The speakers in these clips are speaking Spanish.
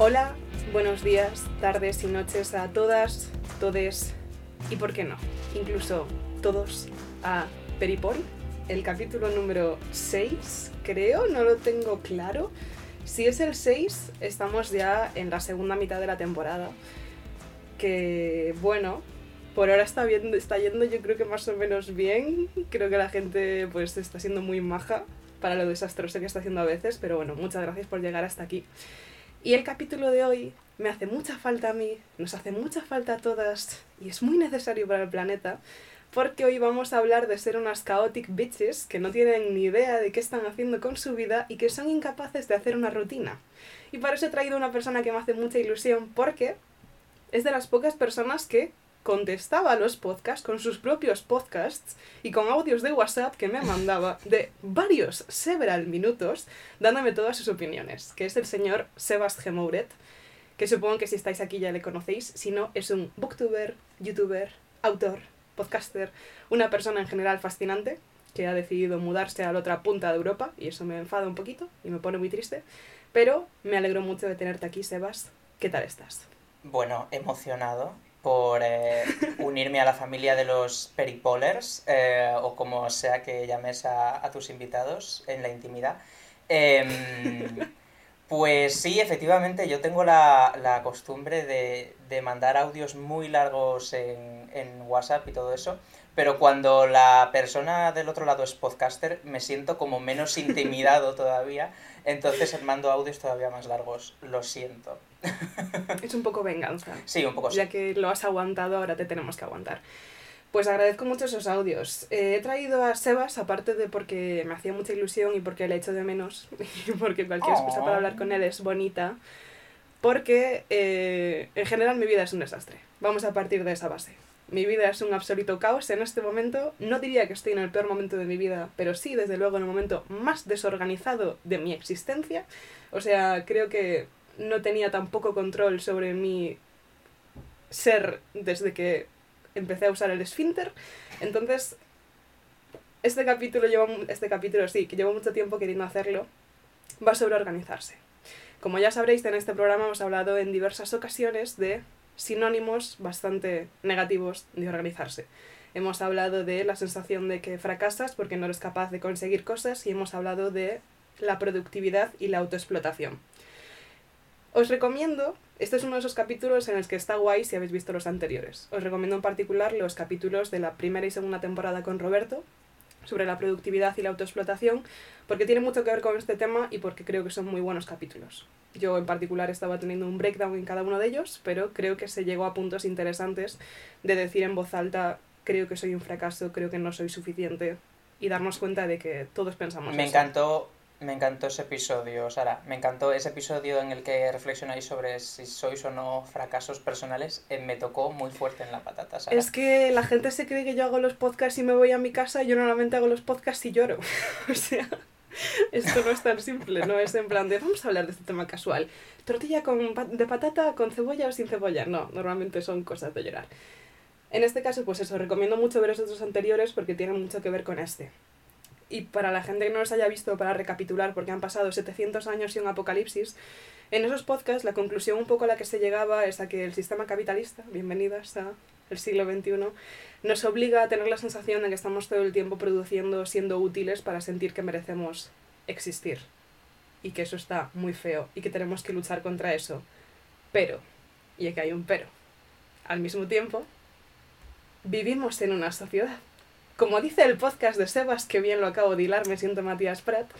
Hola, buenos días, tardes y noches a todas, todes y por qué no, incluso todos a Peripol, el capítulo número 6, creo, no lo tengo claro. Si es el 6, estamos ya en la segunda mitad de la temporada. Que bueno, por ahora está, bien, está yendo yo creo que más o menos bien. Creo que la gente pues está siendo muy maja para lo desastroso que está haciendo a veces, pero bueno, muchas gracias por llegar hasta aquí. Y el capítulo de hoy me hace mucha falta a mí, nos hace mucha falta a todas y es muy necesario para el planeta porque hoy vamos a hablar de ser unas chaotic bitches que no tienen ni idea de qué están haciendo con su vida y que son incapaces de hacer una rutina. Y para eso he traído una persona que me hace mucha ilusión porque es de las pocas personas que contestaba a los podcasts con sus propios podcasts y con audios de WhatsApp que me mandaba de varios, several minutos, dándome todas sus opiniones, que es el señor Sebas Gemouret, que supongo que si estáis aquí ya le conocéis, si no, es un booktuber, youtuber, autor, podcaster, una persona en general fascinante que ha decidido mudarse a la otra punta de Europa y eso me enfada un poquito y me pone muy triste, pero me alegro mucho de tenerte aquí, Sebas. ¿Qué tal estás? Bueno, emocionado por eh, unirme a la familia de los peripolers eh, o como sea que llames a, a tus invitados en la intimidad. Em, pues sí, efectivamente, yo tengo la, costumbre de, de, mandar audios muy largos en, en, WhatsApp y todo eso, pero cuando la persona del otro lado es podcaster, me siento como menos intimidado todavía, entonces mando audios todavía más largos, lo siento. Es un poco venganza. Sí, un poco sí. Ya que lo has aguantado, ahora te tenemos que aguantar. Pues agradezco mucho esos audios. Eh, he traído a Sebas, aparte de porque me hacía mucha ilusión y porque le echo de menos, y porque cualquier excusa para hablar con él es bonita, porque eh, en general mi vida es un desastre. Vamos a partir de esa base. Mi vida es un absoluto caos en este momento. No diría que estoy en el peor momento de mi vida, pero sí, desde luego, en el momento más desorganizado de mi existencia. O sea, creo que no tenía tan poco control sobre mi ser desde que empecé a usar el esfínter. Entonces, este capítulo lleva, este capítulo sí, que llevo mucho tiempo queriendo hacerlo, va sobre organizarse. Como ya sabréis, en este programa hemos hablado en diversas ocasiones de sinónimos bastante negativos de organizarse. Hemos hablado de la sensación de que fracasas porque no eres capaz de conseguir cosas y hemos hablado de la productividad y la autoexplotación. Os recomiendo, este es uno de esos capítulos en los que está guay si habéis visto los anteriores. Os recomiendo en particular los capítulos de la primera y segunda temporada con Roberto, sobre la productividad y la autoexplotación, porque tiene mucho que ver con este tema y porque creo que son muy buenos capítulos. Yo en particular estaba teniendo un breakdown en cada uno de ellos, pero creo que se llegó a puntos interesantes de decir en voz alta, creo que soy un fracaso, creo que no soy suficiente, y darnos cuenta de que todos pensamos Me eso. encantó me encantó ese episodio, Sara. Me encantó ese episodio en el que reflexionáis sobre si sois o no fracasos personales. Eh, me tocó muy fuerte en la patata, Sara. Es que la gente se cree que yo hago los podcasts y me voy a mi casa. Y yo normalmente hago los podcasts y lloro. o sea, esto no es tan simple. No es en plan de vamos a hablar de este tema casual. Tortilla con, de patata con cebolla o sin cebolla. No, normalmente son cosas de llorar. En este caso, pues eso, recomiendo mucho ver los otros anteriores porque tienen mucho que ver con este. Y para la gente que no los haya visto, para recapitular, porque han pasado 700 años y un apocalipsis, en esos podcasts la conclusión un poco a la que se llegaba es a que el sistema capitalista, bienvenidas a el siglo XXI, nos obliga a tener la sensación de que estamos todo el tiempo produciendo, siendo útiles para sentir que merecemos existir. Y que eso está muy feo y que tenemos que luchar contra eso. Pero, y aquí hay un pero, al mismo tiempo, vivimos en una sociedad como dice el podcast de Sebas, que bien lo acabo de hilar, me siento Matías Prat,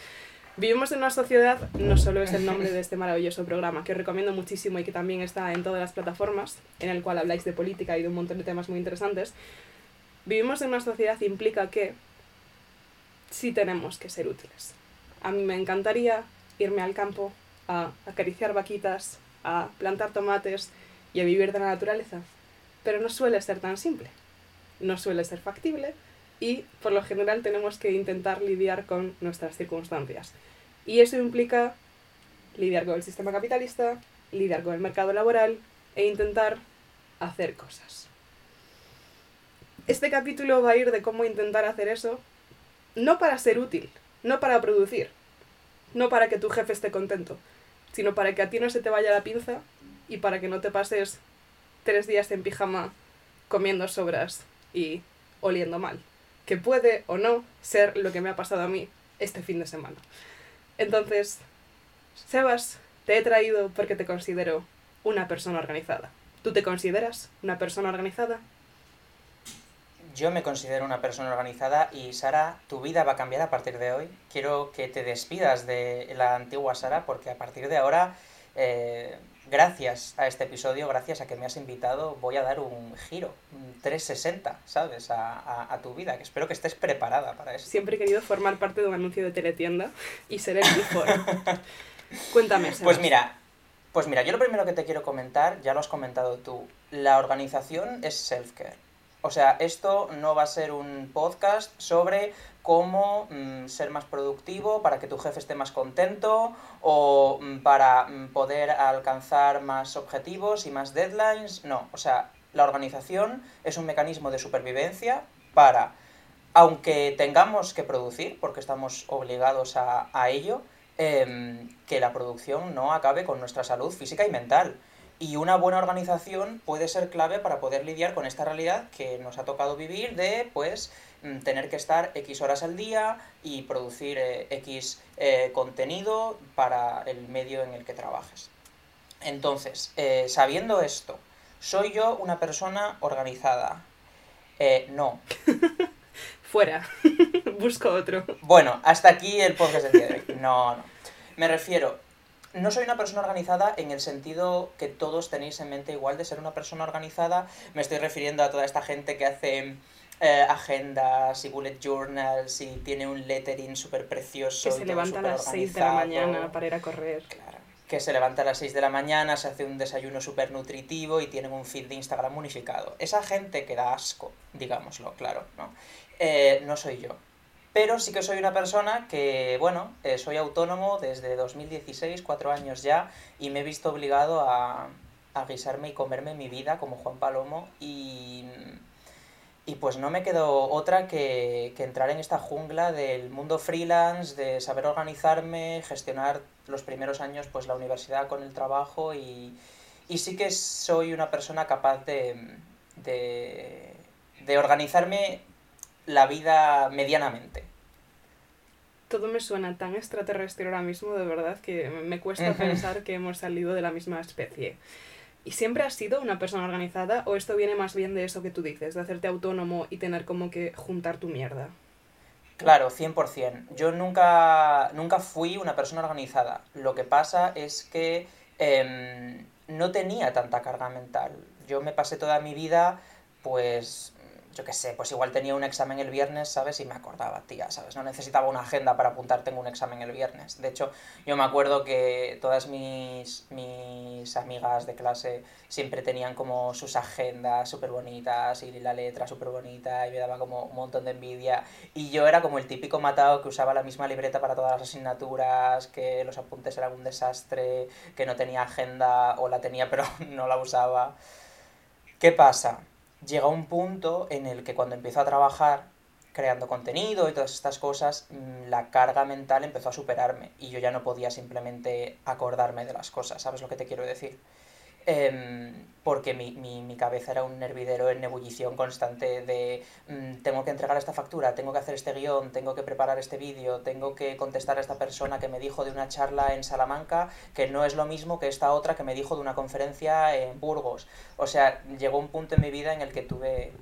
vivimos en una sociedad, no solo es el nombre de este maravilloso programa, que os recomiendo muchísimo y que también está en todas las plataformas, en el cual habláis de política y de un montón de temas muy interesantes, vivimos en una sociedad implica que sí tenemos que ser útiles. A mí me encantaría irme al campo a acariciar vaquitas, a plantar tomates y a vivir de la naturaleza, pero no suele ser tan simple, no suele ser factible, y por lo general tenemos que intentar lidiar con nuestras circunstancias. Y eso implica lidiar con el sistema capitalista, lidiar con el mercado laboral e intentar hacer cosas. Este capítulo va a ir de cómo intentar hacer eso, no para ser útil, no para producir, no para que tu jefe esté contento, sino para que a ti no se te vaya la pinza y para que no te pases tres días en pijama comiendo sobras y oliendo mal, que puede o no ser lo que me ha pasado a mí este fin de semana. Entonces, Sebas, te he traído porque te considero una persona organizada. ¿Tú te consideras una persona organizada? Yo me considero una persona organizada y Sara, tu vida va a cambiar a partir de hoy. Quiero que te despidas de la antigua Sara porque a partir de ahora, eh, gracias a este episodio, gracias a que me has invitado, voy a dar un giro, un 360, ¿sabes? A, a, tu vida, que espero que estés preparada para eso. Siempre he querido formar parte de un anuncio de teletienda y ser el before. Cuéntame, Sebas. Pues mira, pues mira, yo lo primero que te quiero comentar, ya lo has comentado tú, la organización es self-care. O sea, esto no va a ser un podcast sobre cómo mm, ser más productivo para que tu jefe esté más contento o mm, para mm, poder alcanzar más objetivos y más deadlines. No, o sea, la organización es un mecanismo de supervivencia para, aunque tengamos que producir, porque estamos obligados a, ello, eh, que la producción no acabe con nuestra salud física y mental. Y una buena organización puede ser clave para poder lidiar con esta realidad que nos ha tocado vivir de, pues, mm, tener que estar X horas al día y producir eh, X eh, contenido para el medio en el que trabajes. Entonces, eh, sabiendo esto, ¿soy yo una persona organizada? Eh, no. Fuera. Busco otro. Bueno, hasta aquí el podcast del día de hoy. No, no. Me refiero, no soy una persona organizada en el sentido que todos tenéis en mente igual de ser una persona organizada. Me estoy refiriendo a toda esta gente que hace eh, agendas y bullet journals y tiene un lettering súper precioso. Que se levanta a las 6 de la mañana para ir a correr. Claro. Que se levanta a las 6 de la mañana, se hace un desayuno súper nutritivo y tienen un feed de Instagram unificado. Esa gente que da asco, digámoslo, claro, ¿no? Eh, no soy yo. Pero sí que soy una persona que, bueno, eh, soy autónomo desde 2016, cuatro años ya, y me he visto obligado a, a guisarme y comerme mi vida como Juan Palomo y, y pues no me quedó otra que, que entrar en esta jungla del mundo freelance, de saber organizarme, gestionar los primeros años pues la universidad con el trabajo y, y sí que soy una persona capaz de, de, de organizarme la vida medianamente. Todo me suena tan extraterrestre ahora mismo, de verdad, que me cuesta pensar que hemos salido de la misma especie. ¿Y siempre has sido una persona organizada o esto viene más bien de eso que tú dices, de hacerte autónomo y tener como que juntar tu mierda? Claro, 100%. Yo nunca, nunca fui una persona organizada. Lo que pasa es que eh, no tenía tanta carga mental. Yo me pasé toda mi vida, pues, yo qué sé, pues igual tenía un examen el viernes, ¿sabes? Y me acordaba, tía, ¿sabes? No necesitaba una agenda para apuntarte en un examen el viernes. De hecho, yo me acuerdo que todas mis, mis amigas de clase siempre tenían como sus agendas súper bonitas y la letra súper bonita y me daba como un montón de envidia. Y yo era como el típico matado que usaba la misma libreta para todas las asignaturas, que los apuntes eran un desastre, que no tenía agenda o la tenía pero no la usaba. ¿Qué pasa? Llega un punto en el que cuando empiezo a trabajar creando contenido y todas estas cosas, la carga mental empezó a superarme y yo ya no podía simplemente acordarme de las cosas, ¿sabes lo que te quiero decir? Eh, porque mi, mi, cabeza era un hervidero en ebullición constante de mmm, tengo que entregar esta factura, tengo que hacer este guion, tengo que preparar este vídeo, tengo que contestar a esta persona que me dijo de una charla en Salamanca que no es lo mismo que esta otra que me dijo de una conferencia en Burgos. O sea, llegó un punto en mi vida en el que tuve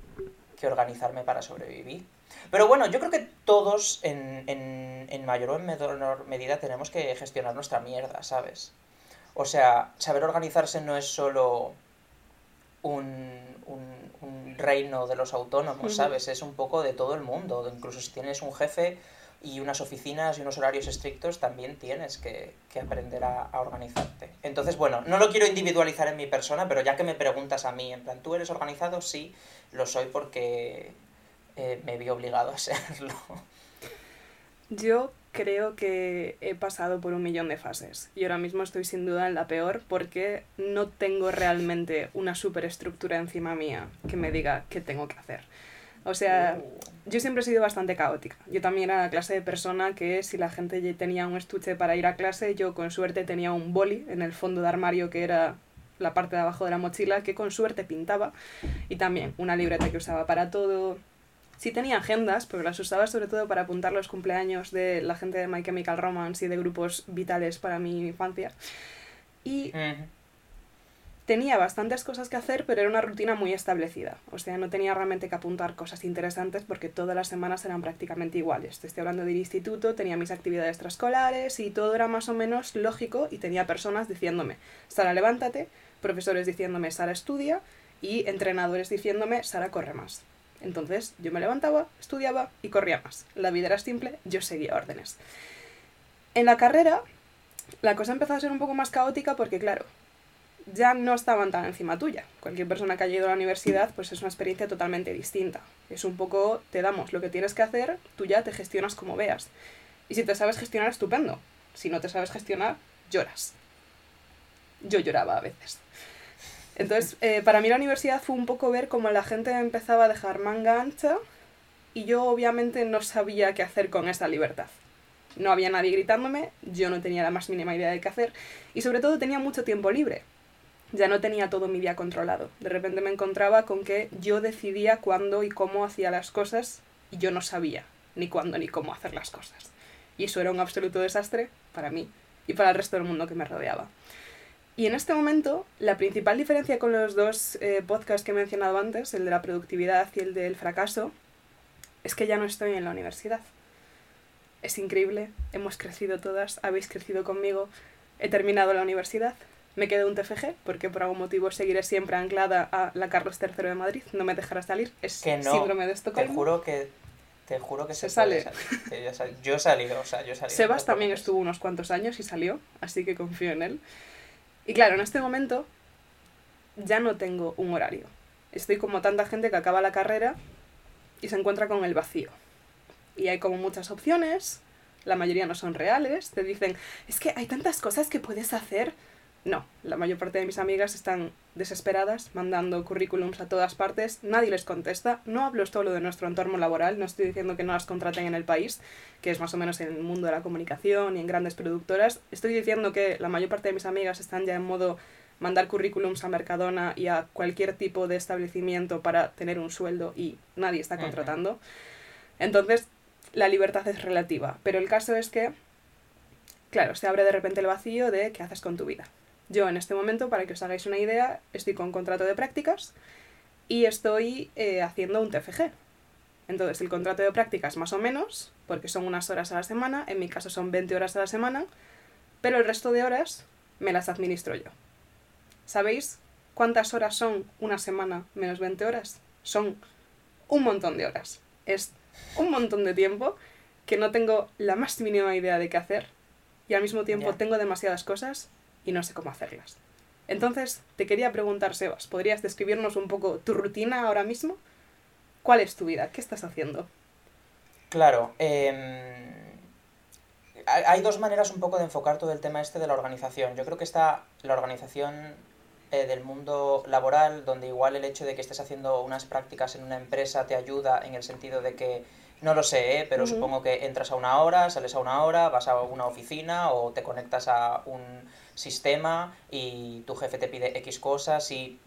que organizarme para sobrevivir. Pero bueno, yo creo que todos en, en, en mayor o en menor medida tenemos que gestionar nuestra mierda, ¿sabes? O sea, saber organizarse no es solo un, un, un reino de los autónomos, ¿sabes? Es un poco de todo el mundo. Incluso si tienes un jefe y unas oficinas y unos horarios estrictos, también tienes que, que aprender a, a, organizarte. Entonces, bueno, no lo quiero individualizar en mi persona, pero ya que me preguntas a mí, en plan, ¿tú eres organizado? Sí, lo soy porque eh, me vi obligado a serlo. Yo creo que he pasado por un millón de fases y ahora mismo estoy sin duda en la peor porque no tengo realmente una superestructura encima mía que me diga qué tengo que hacer. O sea, yo siempre he sido bastante caótica. Yo también era la clase de persona que si la gente tenía un estuche para ir a clase, yo con suerte tenía un boli en el fondo de armario que era la parte de abajo de la mochila que con suerte pintaba y también una libreta que usaba para todo. Sí tenía agendas, pero las usaba sobre todo para apuntar los cumpleaños de la gente de My Chemical Romance y de grupos vitales para mi infancia. Y tenía bastantes cosas que hacer, pero era una rutina muy establecida. O sea, no tenía realmente que apuntar cosas interesantes porque todas las semanas eran prácticamente iguales. Te estoy hablando del instituto, tenía mis actividades extraescolares y todo era más o menos lógico y tenía personas diciéndome, Sara, levántate, profesores diciéndome, Sara, estudia y entrenadores diciéndome, Sara, corre más. Entonces yo me levantaba, estudiaba y corría más. La vida era simple, yo seguía órdenes. En la carrera, la cosa empezó a ser un poco más caótica porque, claro, ya no estaban tan encima tuya. Cualquier persona que haya ido a la universidad, pues es una experiencia totalmente distinta. Es un poco, te damos lo que tienes que hacer, tú ya te gestionas como veas. Y si te sabes gestionar, estupendo. Si no te sabes gestionar, lloras. Yo lloraba a veces. Entonces, eh, para mí la universidad fue un poco ver cómo la gente empezaba a dejar manga ancha y yo obviamente no sabía qué hacer con esa libertad. No había nadie gritándome, yo no tenía la más mínima idea de qué hacer y sobre todo tenía mucho tiempo libre ya no tenía todo mi día controlado. De repente me encontraba con que yo decidía cuándo y cómo hacía las cosas y yo no sabía ni cuándo ni cómo hacer las cosas. Y eso era un absoluto desastre para mí y para el resto del mundo que me rodeaba. Y en este momento, la principal diferencia con los dos eh, podcasts que he mencionado antes, el de la productividad y el del fracaso, es que ya no estoy en la universidad. Es increíble, hemos crecido todas, habéis crecido conmigo, he terminado la universidad, me quedé un TFG porque por algún motivo seguiré siempre anclada a la Carlos III de Madrid, no me dejará salir, es que no, síndrome de Estocolmo. Te juro que te juro que se, sale. Yo salido, o sea, yo salido. Sebas también estuvo unos cuantos años y salió, así que confío en él. Y claro, en este momento ya no tengo un horario. Estoy como tanta gente que acaba la carrera y se encuentra con el vacío. Y hay como muchas opciones, la mayoría no son reales, te dicen, es que hay tantas cosas que puedes hacer, no, la mayor parte de mis amigas están desesperadas, mandando currículums a todas partes, nadie les contesta. No hablo solo de nuestro entorno laboral, no estoy diciendo que no las contraten en el país, que es más o menos en el mundo de la comunicación y en grandes productoras. Estoy diciendo que la mayor parte de mis amigas están ya en modo mandar currículums a Mercadona y a cualquier tipo de establecimiento para tener un sueldo y nadie está contratando. Entonces, la libertad es relativa, pero el caso es que, claro, se abre de repente el vacío de qué haces con tu vida. Yo en este momento, para que os hagáis una idea, estoy con contrato de prácticas y estoy eh, haciendo un TFG. Entonces, el contrato de prácticas más o menos, porque son unas horas a la semana, en mi caso son 20 horas a la semana, pero el resto de horas me las administro yo. ¿Sabéis cuántas horas son una semana menos 20 horas? Son un montón de horas. Es un montón de tiempo que no tengo la más mínima idea de qué hacer y al mismo tiempo tengo demasiadas cosas y no sé cómo hacerlas. Entonces, te quería preguntar, Sebas, ¿podrías describirnos un poco tu rutina ahora mismo? ¿Cuál es tu vida? ¿Qué estás haciendo? Claro, em, hay dos maneras un poco de enfocar todo el tema este de la organización. Yo creo que está la organización eh, del mundo laboral, donde igual el hecho de que estés haciendo unas prácticas en una empresa te ayuda en el sentido de que no lo sé, ¿eh? pero supongo que entras a una hora, sales a una hora, vas a una oficina o te conectas a un sistema y tu jefe te pide X cosas y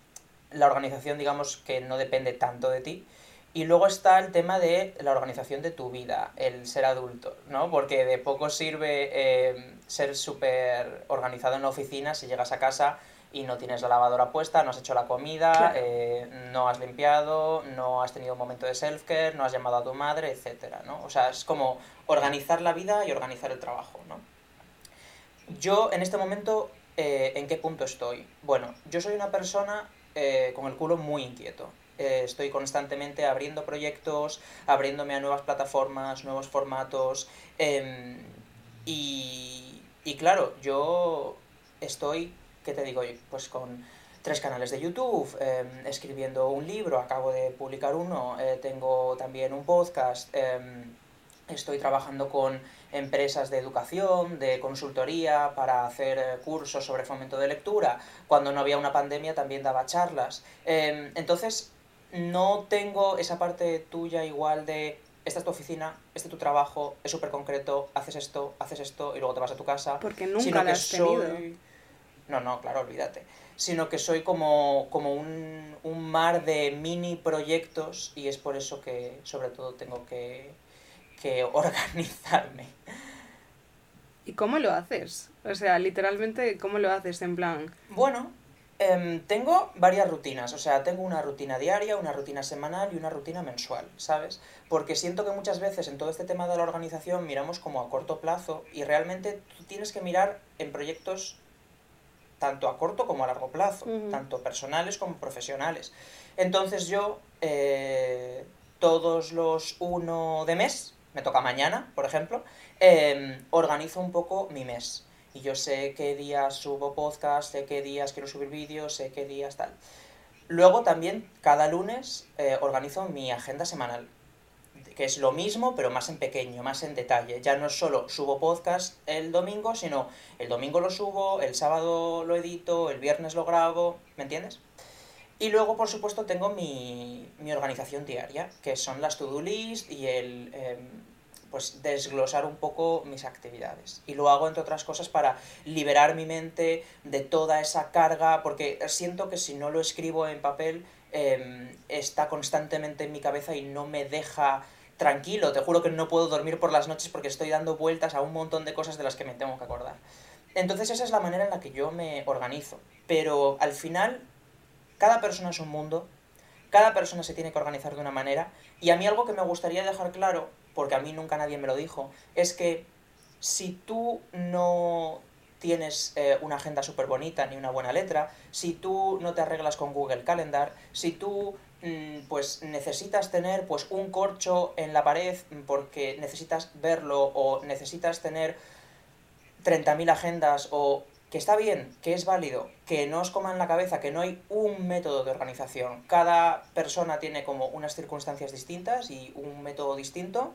la organización digamos que no depende tanto de ti. Y luego está el tema de la organización de tu vida, el ser adulto, ¿no? Porque de poco sirve eh, ser súper organizado en la oficina si llegas a casa y no tienes la lavadora puesta, no has hecho la comida, eh, no has limpiado, no has tenido un momento de self-care, no has llamado a tu madre, etcétera, ¿no? O sea, es como organizar la vida y organizar el trabajo, ¿no? Yo en este momento, eh, ¿en qué punto estoy? Bueno, yo soy una persona eh, con el culo muy inquieto. estoy constantemente abriendo proyectos, abriéndome a nuevas plataformas, nuevos formatos. Em, y, y claro, yo estoy ¿qué te digo? Pues con tres canales de YouTube, em, escribiendo un libro, acabo de publicar uno, eh, tengo también un podcast, em, estoy trabajando con empresas de educación, de consultoría, para hacer eh, cursos sobre fomento de lectura. Cuando no había una pandemia también daba charlas. Em, entonces, no tengo esa parte tuya igual de esta es tu oficina, este es tu trabajo, es súper concreto, haces esto, haces esto y luego te vas a tu casa. Porque nunca que has tenido. soy... No, no, claro, olvídate. Sino que soy como, como un, un mar de mini proyectos y es por eso que sobre todo tengo que, que organizarme. ¿Y cómo lo haces? O sea, literalmente, ¿cómo lo haces? En plan, Bueno, em, tengo varias rutinas, o sea, tengo una rutina diaria, una rutina semanal y una rutina mensual, ¿sabes? Porque siento que muchas veces en todo este tema de la organización miramos como a corto plazo y realmente tú tienes que mirar en proyectos tanto a corto como a largo plazo, tanto personales como profesionales. Entonces yo, eh, todos los uno de mes, me toca mañana, por ejemplo, em, organizo un poco mi mes. Y yo sé qué días subo podcast, sé qué días quiero subir vídeos, sé qué días tal. Luego también cada lunes eh, organizo mi agenda semanal, que es lo mismo pero más en pequeño, más en detalle. Ya no es solo subo podcast el domingo, sino el domingo lo subo, el sábado lo edito, el viernes lo grabo, ¿me entiendes? Y luego, por supuesto, tengo mi, mi organización diaria, que son las to-do list y el em, pues desglosar un poco mis actividades. Y lo hago, entre otras cosas, para liberar mi mente de toda esa carga, porque siento que si no lo escribo en papel, em, está constantemente en mi cabeza y no me deja tranquilo. Te juro que no puedo dormir por las noches porque estoy dando vueltas a un montón de cosas de las que me tengo que acordar. Entonces esa es la manera en la que yo me organizo. Pero al final, cada persona es un mundo, cada persona se tiene que organizar de una manera, y a mí algo que me gustaría dejar claro, porque a mí nunca nadie me lo dijo, es que si tú no tienes eh, una agenda súper bonita ni una buena letra, si tú no te arreglas con Google Calendar, si tú pues necesitas tener pues un corcho en la pared porque necesitas verlo o necesitas tener 30.000 agendas o que está bien, que es válido, que no os coman la cabeza, que no hay un método de organización. Cada persona tiene como unas circunstancias distintas y un método distinto.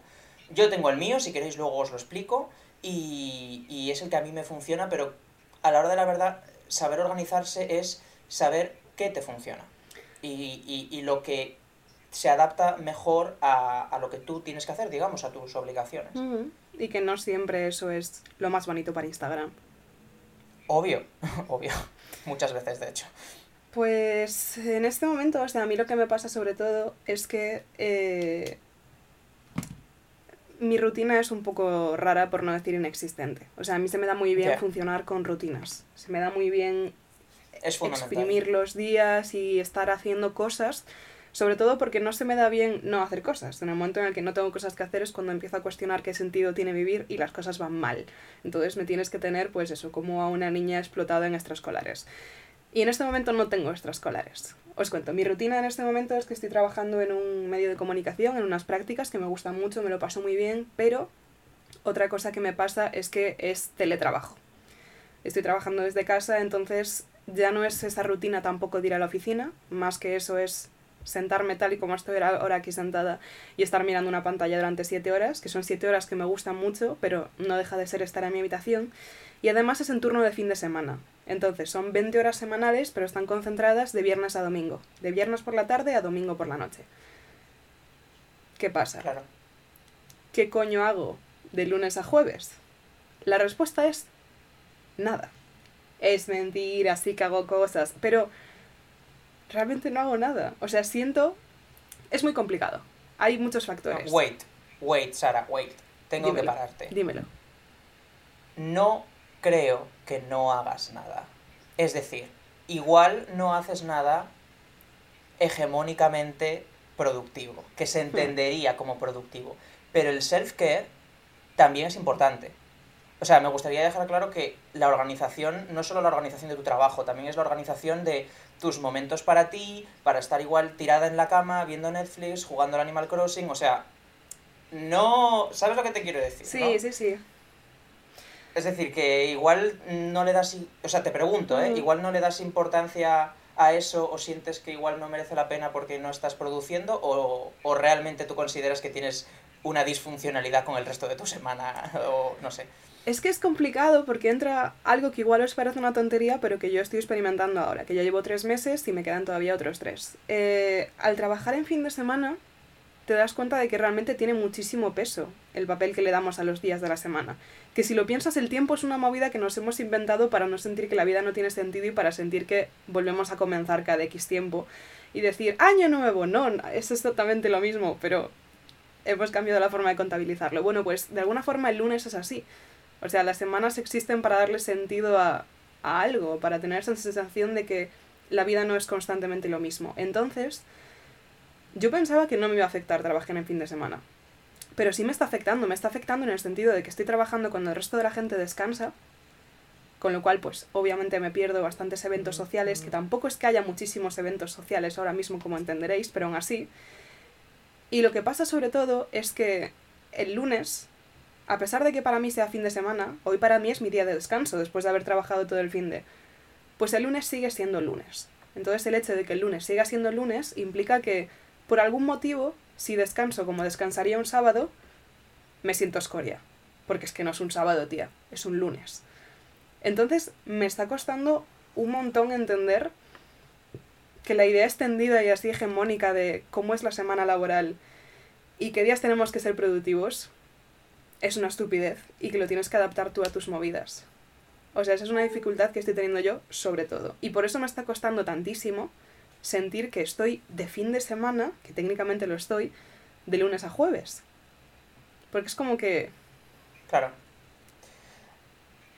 Yo tengo el mío, si queréis luego os lo explico, y, y es el que a mí me funciona, pero a la hora de la verdad, saber organizarse es saber qué te funciona y, y- y lo que se adapta mejor a, a lo que tú tienes que hacer, digamos, a tus obligaciones. y que no siempre eso es lo más bonito para Instagram. Obvio, obvio, muchas veces de hecho. Pues en este momento, o sea, a mí lo que me pasa sobre todo es que eh, mi rutina es un poco rara, por no decir inexistente. O sea, a mí se me da muy bien funcionar con rutinas. Se me da muy bien Es exprimir los días y estar haciendo cosas, sobre todo porque no se me da bien no hacer cosas. En el momento en el que no tengo cosas que hacer es cuando empiezo a cuestionar qué sentido tiene vivir y las cosas van mal. Entonces me tienes que tener, pues eso, como a una niña explotada en extraescolares. Y en este momento no tengo extraescolares. Os cuento, mi rutina en este momento es que estoy trabajando en un medio de comunicación, en unas prácticas que me gustan mucho, me lo paso muy bien, pero otra cosa que me pasa es que es teletrabajo. Estoy trabajando desde casa, entonces ya no es esa rutina tampoco de ir a la oficina, más que eso es sentarme tal y como estoy ahora aquí sentada y estar mirando una pantalla durante siete horas, que son siete horas que me gustan mucho, pero no deja de ser estar en mi habitación. Y además es en turno de fin de semana. Entonces son 20 horas semanales, pero están concentradas de viernes a domingo. De viernes por la tarde a domingo por la noche. ¿Qué pasa? Claro. ¿Qué coño hago de lunes a jueves? La respuesta es nada. Es mentira, sí que hago cosas, pero realmente no hago nada. O sea, siento... Es muy complicado. Hay muchos factores. Wait, wait, Sara, wait. Tengo Dímelo. que pararte. Dímelo. No creo que no hagas nada. Es decir, igual no haces nada hegemónicamente productivo, que se entendería como productivo. Pero el self-care también es importante. O sea, me gustaría dejar claro que la organización, no solo la organización de tu trabajo, también es la organización de tus momentos para ti, para estar igual tirada en la cama, viendo Netflix, jugando al Animal Crossing, o sea, no... ¿Sabes lo que te quiero decir? Sí, no? sí, sí. Es decir, que igual no le das... O sea, te pregunto, ¿eh? Mm. Igual no le das importancia a eso o sientes que igual no merece la pena porque no estás produciendo o, o realmente tú consideras que tienes una disfuncionalidad con el resto de tu semana o no sé. Es que es complicado porque entra algo que igual os parece una tontería, pero que yo estoy experimentando ahora, que ya llevo tres meses y me quedan todavía otros tres. Eh, al trabajar en fin de semana, te das cuenta de que realmente tiene muchísimo peso el papel que le damos a los días de la semana. Que si lo piensas, el tiempo es una movida que nos hemos inventado para no sentir que la vida no tiene sentido y para sentir que volvemos a comenzar cada X tiempo. Y decir, año nuevo, no, es exactamente lo mismo, pero hemos cambiado la forma de contabilizarlo. Bueno, pues de alguna forma el lunes es así. O sea, las semanas existen para darle sentido a, a algo, para tener esa sensación de que la vida no es constantemente lo mismo. Entonces, yo pensaba que no me iba a afectar trabajar en fin de semana. Pero sí me está afectando, me está afectando en el sentido de que estoy trabajando cuando el resto de la gente descansa, con lo cual, pues, obviamente me pierdo bastantes eventos sociales, que tampoco es que haya muchísimos eventos sociales ahora mismo, como entenderéis, pero aún así. Y lo que pasa sobre todo es que el lunes, a pesar de que para mí sea fin de semana, hoy para mí es mi día de descanso, después de haber trabajado todo el fin de... Pues el lunes sigue siendo lunes. Entonces el hecho de que el lunes siga siendo lunes implica que por algún motivo, si descanso como descansaría un sábado, me siento escoria. Porque es que no es un sábado, tía, es un lunes. Entonces me está costando un montón entender que la idea extendida y así hegemónica de cómo es la semana laboral y qué días tenemos que ser productivos es una estupidez y que lo tienes que adaptar tú a tus movidas. O sea, esa es una dificultad que estoy teniendo yo sobre todo. Y por eso me está costando tantísimo sentir que estoy de fin de semana, que técnicamente lo estoy, de lunes a jueves. Porque es como que... Claro.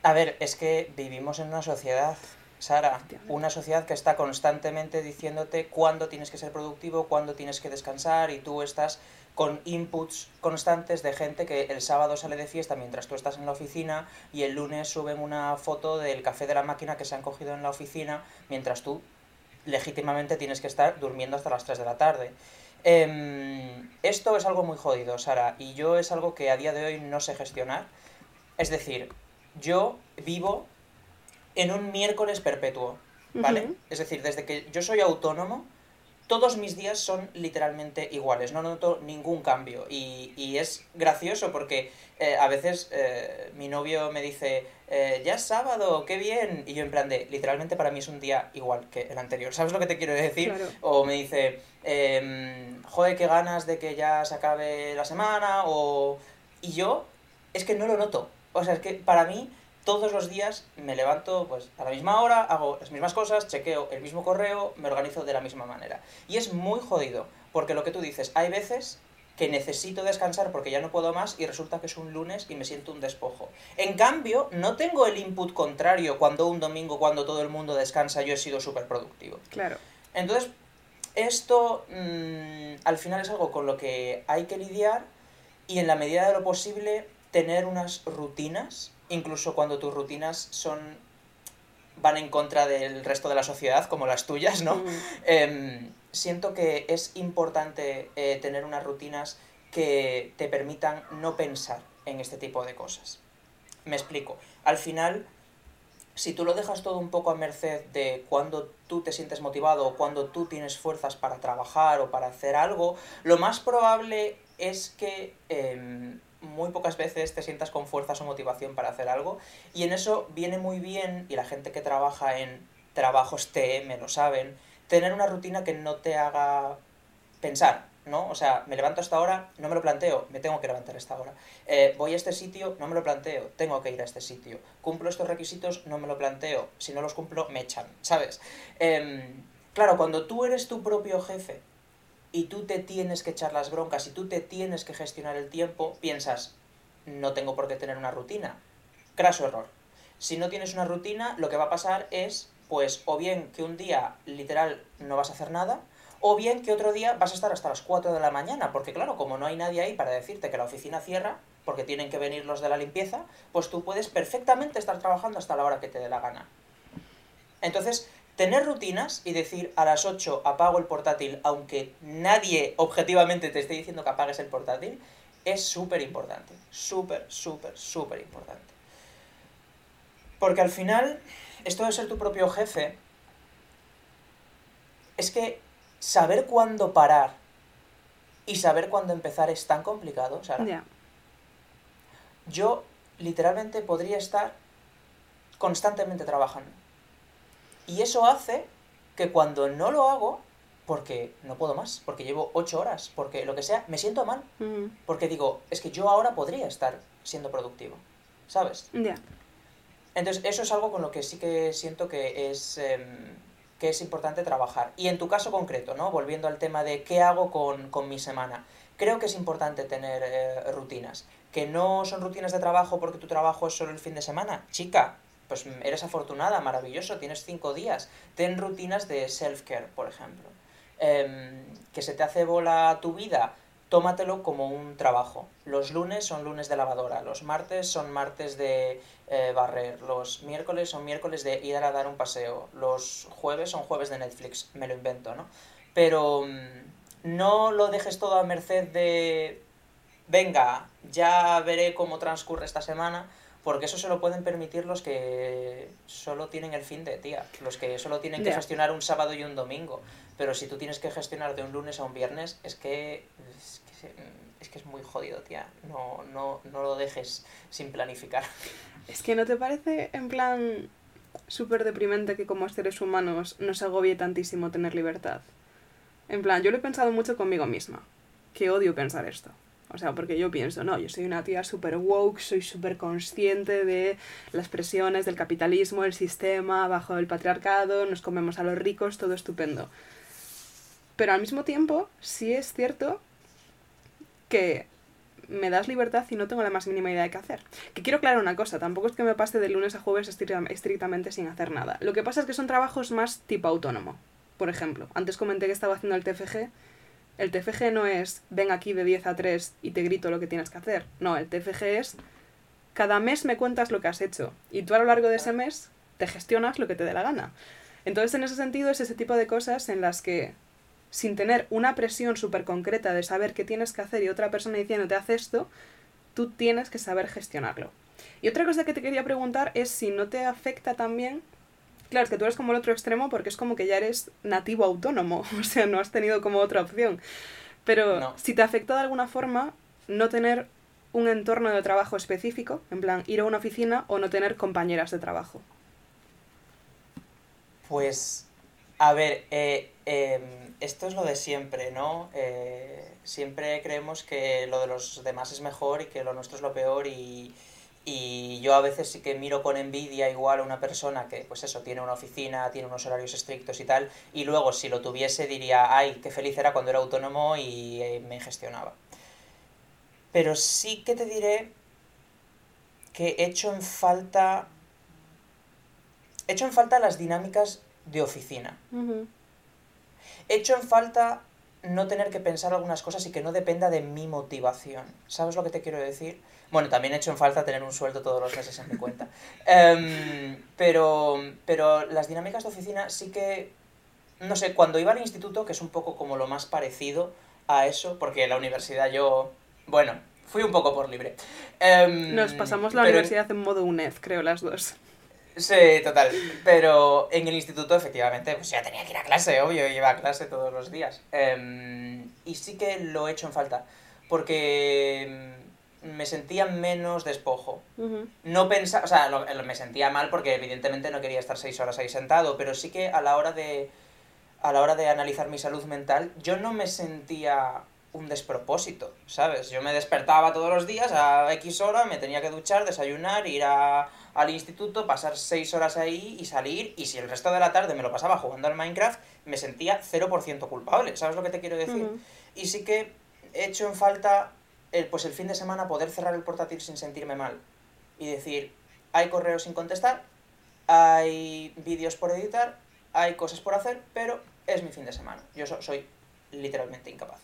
A ver, es que vivimos en una sociedad, Sara, una sociedad que está constantemente diciéndote cuándo tienes que ser productivo, cuándo tienes que descansar y tú estás con inputs constantes de gente que el sábado sale de fiesta mientras tú estás en la oficina y el lunes suben una foto del café de la máquina que se han cogido en la oficina mientras tú legítimamente tienes que estar durmiendo hasta las 3 de la tarde. Em, esto es algo muy jodido, Sara, y yo es algo que a día de hoy no sé gestionar. Es decir, yo vivo en un miércoles perpetuo, ¿vale? Es decir, desde que yo soy autónomo, todos mis días son literalmente iguales, no noto ningún cambio. Y, y es gracioso porque eh, a veces eh, mi novio me dice, eh, ya es sábado, qué bien. Y yo en plan de, literalmente para mí es un día igual que el anterior. ¿Sabes lo que te quiero decir? O me dice, em, joder, qué ganas de que ya se acabe la semana. O... Y yo es que no lo noto. O sea, es que para mí todos los días me levanto pues a la misma hora, hago las mismas cosas, chequeo el mismo correo, me organizo de la misma manera. Y es muy jodido, porque lo que tú dices, hay veces que necesito descansar porque ya no puedo más y resulta que es un lunes y me siento un despojo. En cambio, no tengo el input contrario cuando un domingo, cuando todo el mundo descansa, yo he sido súper productivo. Claro. Entonces, esto mm, al final es algo con lo que hay que lidiar y en la medida de lo posible tener unas rutinas incluso cuando tus rutinas son van en contra del resto de la sociedad, como las tuyas, ¿no? Em, siento que es importante eh, tener unas rutinas que te permitan no pensar en este tipo de cosas. Me explico. Al final, si tú lo dejas todo un poco a merced de cuando tú te sientes motivado o cuando tú tienes fuerzas para trabajar o para hacer algo, lo más probable es que em, muy pocas veces te sientas con fuerzas o motivación para hacer algo y en eso viene muy bien, y la gente que trabaja en trabajos TM lo saben, tener una rutina que no te haga pensar, ¿no? O sea, me levanto a esta hora, no me lo planteo, me tengo que levantar a esta hora. Eh, voy a este sitio, no me lo planteo, tengo que ir a este sitio. Cumplo estos requisitos, no me lo planteo, si no los cumplo, me echan, ¿sabes? Em, claro, cuando tú eres tu propio jefe y tú te tienes que echar las broncas y tú te tienes que gestionar el tiempo, piensas, no tengo por qué tener una rutina. Craso error. Si no tienes una rutina, lo que va a pasar es, pues, o bien que un día literal no vas a hacer nada, o bien que otro día vas a estar hasta las 4 de la mañana, porque claro, como no hay nadie ahí para decirte que la oficina cierra, porque tienen que venir los de la limpieza, pues tú puedes perfectamente estar trabajando hasta la hora que te dé la gana. Entonces, tener rutinas y decir a las 8 apago el portátil, aunque nadie objetivamente te esté diciendo que apagues el portátil, es súper importante. Súper, súper, súper importante. Porque al final, esto de ser tu propio jefe, es que saber cuándo parar y saber cuándo empezar es tan complicado, Sara. Yo literalmente podría estar constantemente trabajando. Y eso hace que cuando no lo hago, porque no puedo más, porque llevo ocho horas, porque lo que sea, me siento mal. Mm, Porque digo, es que yo ahora podría estar siendo productivo, ¿sabes? Ya. Entonces, eso es algo con lo que sí que siento que es, em, que es importante trabajar. Y en tu caso concreto, ¿no? Volviendo al tema de qué hago con, con mi semana. Creo que es importante tener eh, rutinas. Que no son rutinas de trabajo porque tu trabajo es solo el fin de semana. Chica, pues eres afortunada, maravilloso, tienes cinco días. Ten rutinas de self-care, por ejemplo. Em, que se te hace bola tu vida, tómatelo como un trabajo. Los lunes son lunes de lavadora, los martes son martes de eh, barrer, los miércoles son miércoles de ir a dar un paseo, los jueves son jueves de Netflix, me lo invento, ¿no? Pero mm, no lo dejes todo a merced de, venga, ya veré cómo transcurre esta semana, porque eso se lo pueden permitir los que solo tienen el fin de tía, los que solo tienen que gestionar un sábado y un domingo. Pero si tú tienes que gestionar de un lunes a un viernes, es que es que, se- es, que es muy jodido, tía. No, no, no lo dejes sin planificar. Es que no te parece en plan súper deprimente que como seres humanos nos agobie tantísimo tener libertad. En plan, yo lo he pensado mucho conmigo misma, que odio pensar esto. O sea, porque yo pienso, no, yo soy una tía súper woke, soy súper consciente de las presiones del capitalismo, el sistema, bajo el patriarcado, nos comemos a los ricos, todo estupendo. Pero al mismo tiempo, sí es cierto que me das libertad y no tengo la más mínima idea de qué hacer. Que quiero aclarar una cosa, tampoco es que me pase de lunes a jueves estricta- estrictamente sin hacer nada. Lo que pasa es que son trabajos más tipo autónomo. Por ejemplo, antes comenté que estaba haciendo el TFG. El TFG no es ven aquí de 10 a 3 y te grito lo que tienes que hacer. No, el TFG es cada mes me cuentas lo que has hecho y tú a lo largo de ese mes te gestionas lo que te dé la gana. Entonces, en ese sentido, es ese tipo de cosas en las que sin tener una presión súper concreta de saber qué tienes que hacer y otra persona diciéndote haz esto, tú tienes que saber gestionarlo. Y otra cosa que te quería preguntar es si no te afecta también. Claro, es que tú eres como el otro extremo porque es como que ya eres nativo autónomo, o sea, no has tenido como otra opción. Pero No. si te afecta de alguna forma no tener un entorno de trabajo específico, en plan ir a una oficina o no tener compañeras de trabajo. Pues, a ver, eh, em, esto es lo de siempre, ¿no? Eh, siempre creemos que lo de los demás es mejor y que lo nuestro es lo peor y, y yo a veces sí que miro con envidia igual a una persona que, pues eso, tiene una oficina, tiene unos horarios estrictos y tal, y luego si lo tuviese diría, ay, qué feliz era cuando era autónomo y eh, me gestionaba. Pero sí que te diré que echo en falta echo en falta las dinámicas de oficina. Echo en falta no tener que pensar algunas cosas y que no dependa de mi motivación. ¿Sabes lo que te quiero decir? Bueno, también echo en falta tener un sueldo todos los meses en mi cuenta. Em, pero, pero las dinámicas de oficina sí que... No sé, cuando iba al instituto, que es un poco como lo más parecido a eso, porque en la universidad yo... Bueno, fui un poco por libre. Em, Nos pasamos la universidad en modo UNED, creo, las dos. Sí, total. Pero en el instituto, efectivamente, pues ya tenía que ir a clase, obvio, iba a clase todos los días. Em, y sí que lo he hecho en falta, porque mm, me sentía menos despojo. No pensaba, o sea, lo- lo- me sentía mal porque evidentemente no quería estar seis horas ahí sentado, pero sí que a la hora de, a la hora de analizar mi salud mental, yo no me sentía un despropósito, ¿sabes? Yo me despertaba todos los días a X hora, me tenía que duchar, desayunar, ir a- al instituto, pasar seis horas ahí y salir, y si el resto de la tarde me lo pasaba jugando al Minecraft, me sentía 0% culpable, ¿sabes lo que te quiero decir? Y sí que he hecho en falta el, pues el fin de semana poder cerrar el portátil sin sentirme mal. Y decir, hay correos sin contestar, hay vídeos por editar, hay cosas por hacer, pero es mi fin de semana. Yo so- soy literalmente incapaz.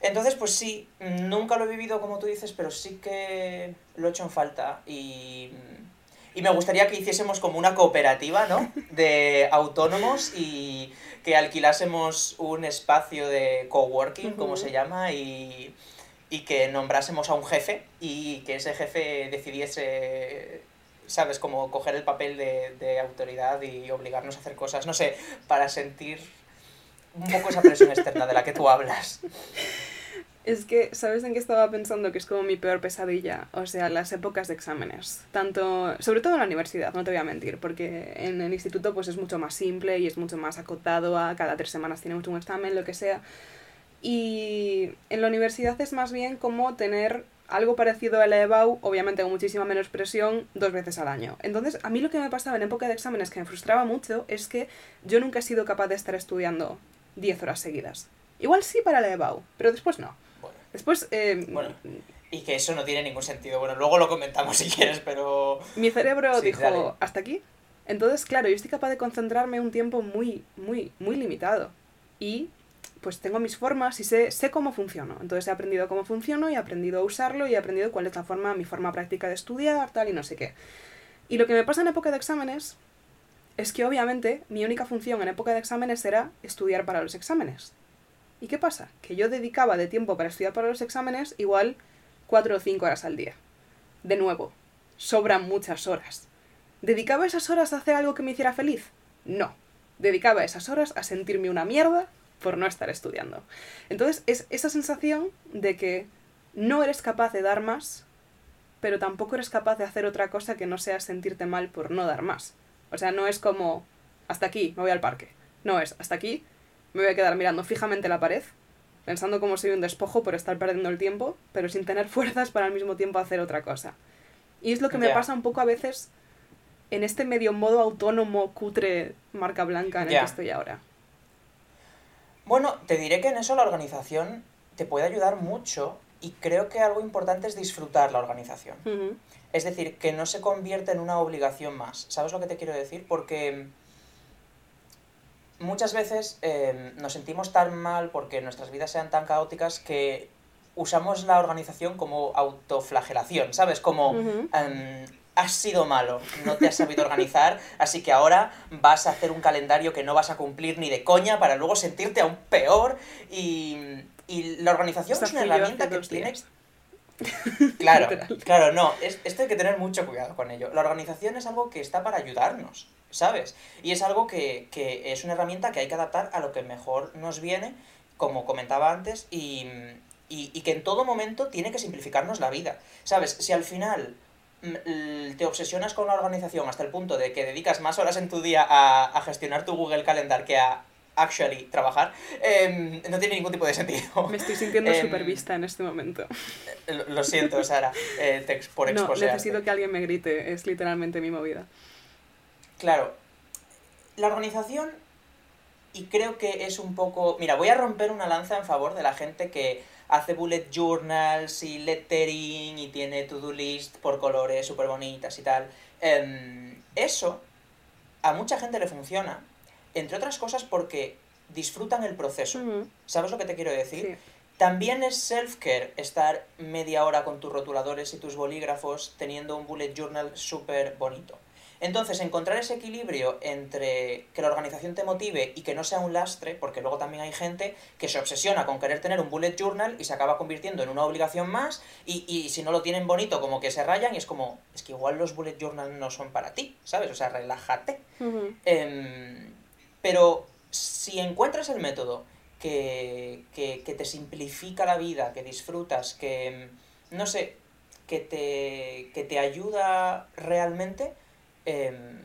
Entonces, pues sí, nunca lo he vivido como tú dices, pero sí que lo he hecho en falta. Y, y me gustaría que hiciésemos como una cooperativa, ¿no? De autónomos y que alquilásemos un espacio de coworking, como se llama, y, y que nombrásemos a un jefe y que ese jefe decidiese, ¿sabes? Como coger el papel de, de autoridad y obligarnos a hacer cosas, no sé, para sentir un poco esa presión externa de la que tú hablas. Es que, ¿sabes en qué estaba pensando? Que es como mi peor pesadilla. O sea, las épocas de exámenes. Tanto, sobre todo en la universidad, no te voy a mentir, porque en el instituto pues es mucho más simple y es mucho más acotado a cada tres semanas tenemos un examen, lo que sea. Y en la universidad es más bien como tener algo parecido a la EBAU, obviamente con muchísima menos presión, dos veces al año. Entonces, a mí lo que me pasaba en época de exámenes que me frustraba mucho es que yo nunca he sido capaz de estar estudiando 10 horas seguidas. Igual sí para la EBAU, pero después no. Bueno, Después, eh, bueno, y que eso no tiene ningún sentido. Bueno, luego lo comentamos si quieres, pero... mi cerebro Sí, dijo, dale. hasta aquí. Entonces, claro, yo estoy capaz de concentrarme un tiempo muy, muy, muy limitado. Y pues tengo mis formas y sé, sé cómo funciono. Entonces he aprendido cómo funciono y he aprendido a usarlo y he aprendido cuál es la forma, mi forma práctica de estudiar, tal y no sé qué. Y lo que me pasa en época de exámenes es que obviamente mi única función en época de exámenes era estudiar para los exámenes. ¿Y qué pasa? Que yo dedicaba de tiempo para estudiar para los exámenes igual cuatro o cinco horas al día. De nuevo, sobran muchas horas. ¿Dedicaba esas horas a hacer algo que me hiciera feliz? No. Dedicaba esas horas a sentirme una mierda por no estar estudiando. Entonces es esa sensación de que no eres capaz de dar más, pero tampoco eres capaz de hacer otra cosa que no sea sentirte mal por no dar más. O sea, no es como, hasta aquí, me voy al parque. No es, hasta aquí, me voy a quedar mirando fijamente la pared, pensando como soy un despojo por estar perdiendo el tiempo, pero sin tener fuerzas para al mismo tiempo hacer otra cosa. Y es lo que me pasa un poco a veces en este medio modo autónomo, cutre, marca blanca en el que estoy ahora. Bueno, te diré que en eso la organización te puede ayudar mucho y creo que algo importante es disfrutar la organización. Es decir, que no se convierte en una obligación más. ¿Sabes lo que te quiero decir? Porque muchas veces eh, nos sentimos tan mal porque nuestras vidas sean tan caóticas que usamos la organización como autoflagelación, ¿sabes? Como em, has sido malo, no te has sabido organizar, así que ahora vas a hacer un calendario que no vas a cumplir ni de coña para luego sentirte aún peor y, y la organización es una herramienta que tiene... Claro, claro, no, es- esto hay que tener mucho cuidado con ello. La organización es algo que está para ayudarnos, ¿sabes? Y es algo que, que es una herramienta que hay que adaptar a lo que mejor nos viene, como comentaba antes, y, y- y que en todo momento tiene que simplificarnos la vida, ¿sabes? Si al final mm, te obsesionas con la organización hasta el punto de que dedicas más horas en tu día a, a gestionar tu Google Calendar que a actually trabajar, em, no tiene ningún tipo de sentido. Me estoy sintiendo Em, supervista en este momento. Lo, lo siento, Sara, eh, te ex- por No, necesito que alguien me grite, es literalmente mi movida. Claro, la organización, y creo que es un poco... Mira, voy a romper una lanza en favor de la gente que hace bullet journals y lettering y tiene to-do list por colores súper bonitas y tal. Em, eso a mucha gente le funciona, entre otras cosas porque disfrutan el proceso. ¿Sabes lo que te quiero decir? Sí. También es self-care estar media hora con tus rotuladores y tus bolígrafos teniendo un bullet journal súper bonito. Entonces, encontrar ese equilibrio entre que la organización te motive y que no sea un lastre, porque luego también hay gente que se obsesiona con querer tener un bullet journal y se acaba convirtiendo en una obligación más, y, y si no lo tienen bonito, como que se rayan, y es como, es que igual los bullet journal no son para ti, ¿sabes? O sea, relájate. Pero si encuentras el método que, que, que te simplifica la vida, que disfrutas, que, no sé, que te, que te ayuda realmente, em,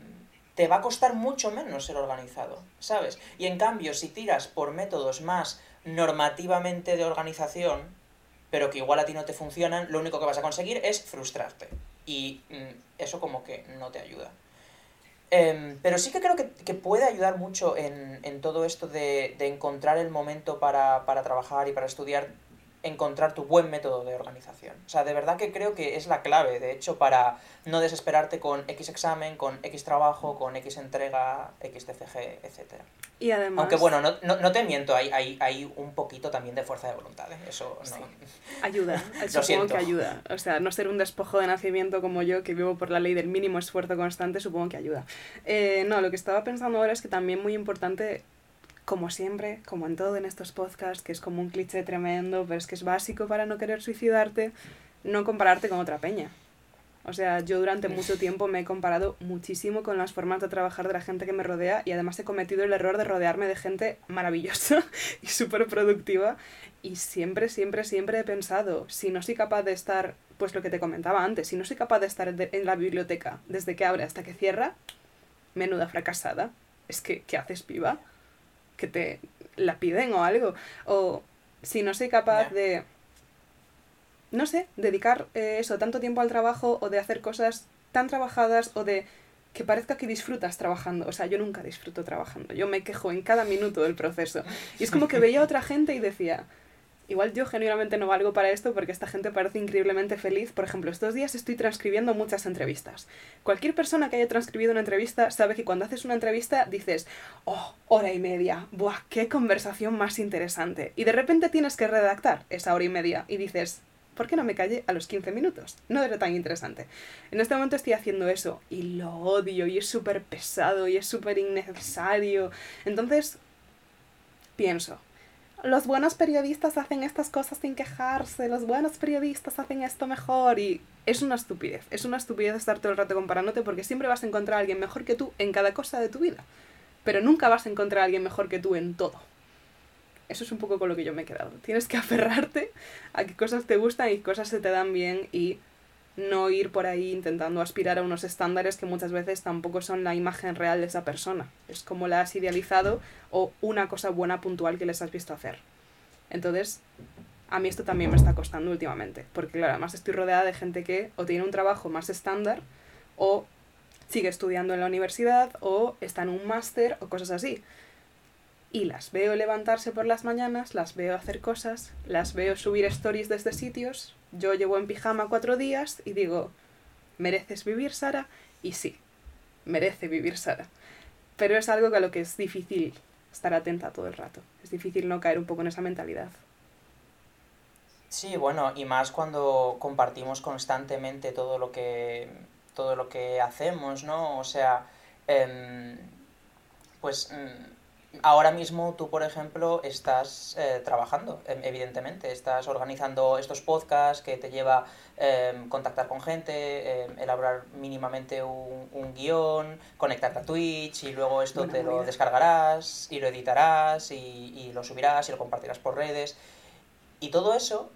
te va a costar mucho menos ser organizado, ¿sabes? Y en cambio, si tiras por métodos más normativamente de organización, pero que igual a ti no te funcionan, lo único que vas a conseguir es frustrarte. Y mm, eso como que no te ayuda. Em, pero sí que creo que, que puede ayudar mucho en, en todo esto de, de encontrar el momento para, para trabajar y para estudiar, encontrar tu buen método de organización. O sea, de verdad que creo que es la clave, de hecho, para no desesperarte con X examen, con X trabajo, con X entrega, X TFG, etcétera. Y además... Aunque bueno, no, no, no te miento, hay, hay, hay un poquito también de fuerza de voluntad, ¿eh? Eso no... Sí. Ayuda, Lo supongo que ayuda. O sea, no ser un despojo de nacimiento como yo, que vivo por la ley del mínimo esfuerzo constante, supongo que ayuda. Eh, no, lo que estaba pensando ahora es que también muy importante, como siempre, como en todo en estos podcasts, que es como un cliché tremendo, pero es que es básico para no querer suicidarte, no compararte con otra peña. O sea, yo durante mucho tiempo me he comparado muchísimo con las formas de trabajar de la gente que me rodea y además he cometido el error de rodearme de gente maravillosa y súper productiva. Y siempre, siempre, siempre he pensado, si no soy capaz de estar, pues lo que te comentaba antes, si no soy capaz de estar en la biblioteca desde que abre hasta que cierra, menuda fracasada. Es que, ¿qué haces, piba? Que te la piden o algo. O si no soy capaz de no sé, dedicar eh, eso, tanto tiempo al trabajo o de hacer cosas tan trabajadas o de que parezca que disfrutas trabajando. O sea, yo nunca disfruto trabajando. Yo me quejo en cada minuto del proceso. Y es como que veía a otra gente y decía, igual yo genuinamente no valgo para esto porque esta gente parece increíblemente feliz. Por ejemplo, estos días estoy transcribiendo muchas entrevistas. Cualquier persona que haya transcribido una entrevista sabe que cuando haces una entrevista dices, oh, hora y media, buah, qué conversación más interesante. Y de repente tienes que redactar esa hora y media y dices, ¿por qué no me callé a los 15 minutos? No era tan interesante. En este momento estoy haciendo eso y lo odio y es súper pesado y es súper innecesario. Entonces, pienso, los buenos periodistas hacen estas cosas sin quejarse, los buenos periodistas hacen esto mejor y es una estupidez, es una estupidez estar todo el rato comparándote porque siempre vas a encontrar a alguien mejor que tú en cada cosa de tu vida, pero nunca vas a encontrar a alguien mejor que tú en todo. Eso es un poco con lo que yo me he quedado. Tienes que aferrarte a qué cosas te gustan y cosas se te dan bien y no ir por ahí intentando aspirar a unos estándares que muchas veces tampoco son la imagen real de esa persona. Es como la has idealizado o una cosa buena puntual que les has visto hacer. Entonces, a mí esto también me está costando últimamente, porque claro, además estoy rodeada de gente que o tiene un trabajo más estándar o sigue estudiando en la universidad o está en un máster o cosas así y las veo levantarse por las mañanas, las veo hacer cosas, las veo subir stories desde sitios, yo llevo en pijama cuatro días y digo, ¿mereces vivir, Sara? Y sí, merece vivir Sara. Pero es algo a lo que es difícil estar atenta todo el rato. Es difícil no caer un poco en esa mentalidad. Sí, bueno, y más cuando compartimos constantemente todo lo que, todo lo que hacemos, ¿no? O sea, em, pues... Mm, ahora mismo tú, por ejemplo, estás eh, trabajando, em, evidentemente, estás organizando estos podcasts que te lleva eh, contactar con gente, em, elaborar mínimamente un, un, guion, conectarte a Twitch y luego esto te lo descargarás y lo editarás y, y lo subirás y lo compartirás por redes. Y todo eso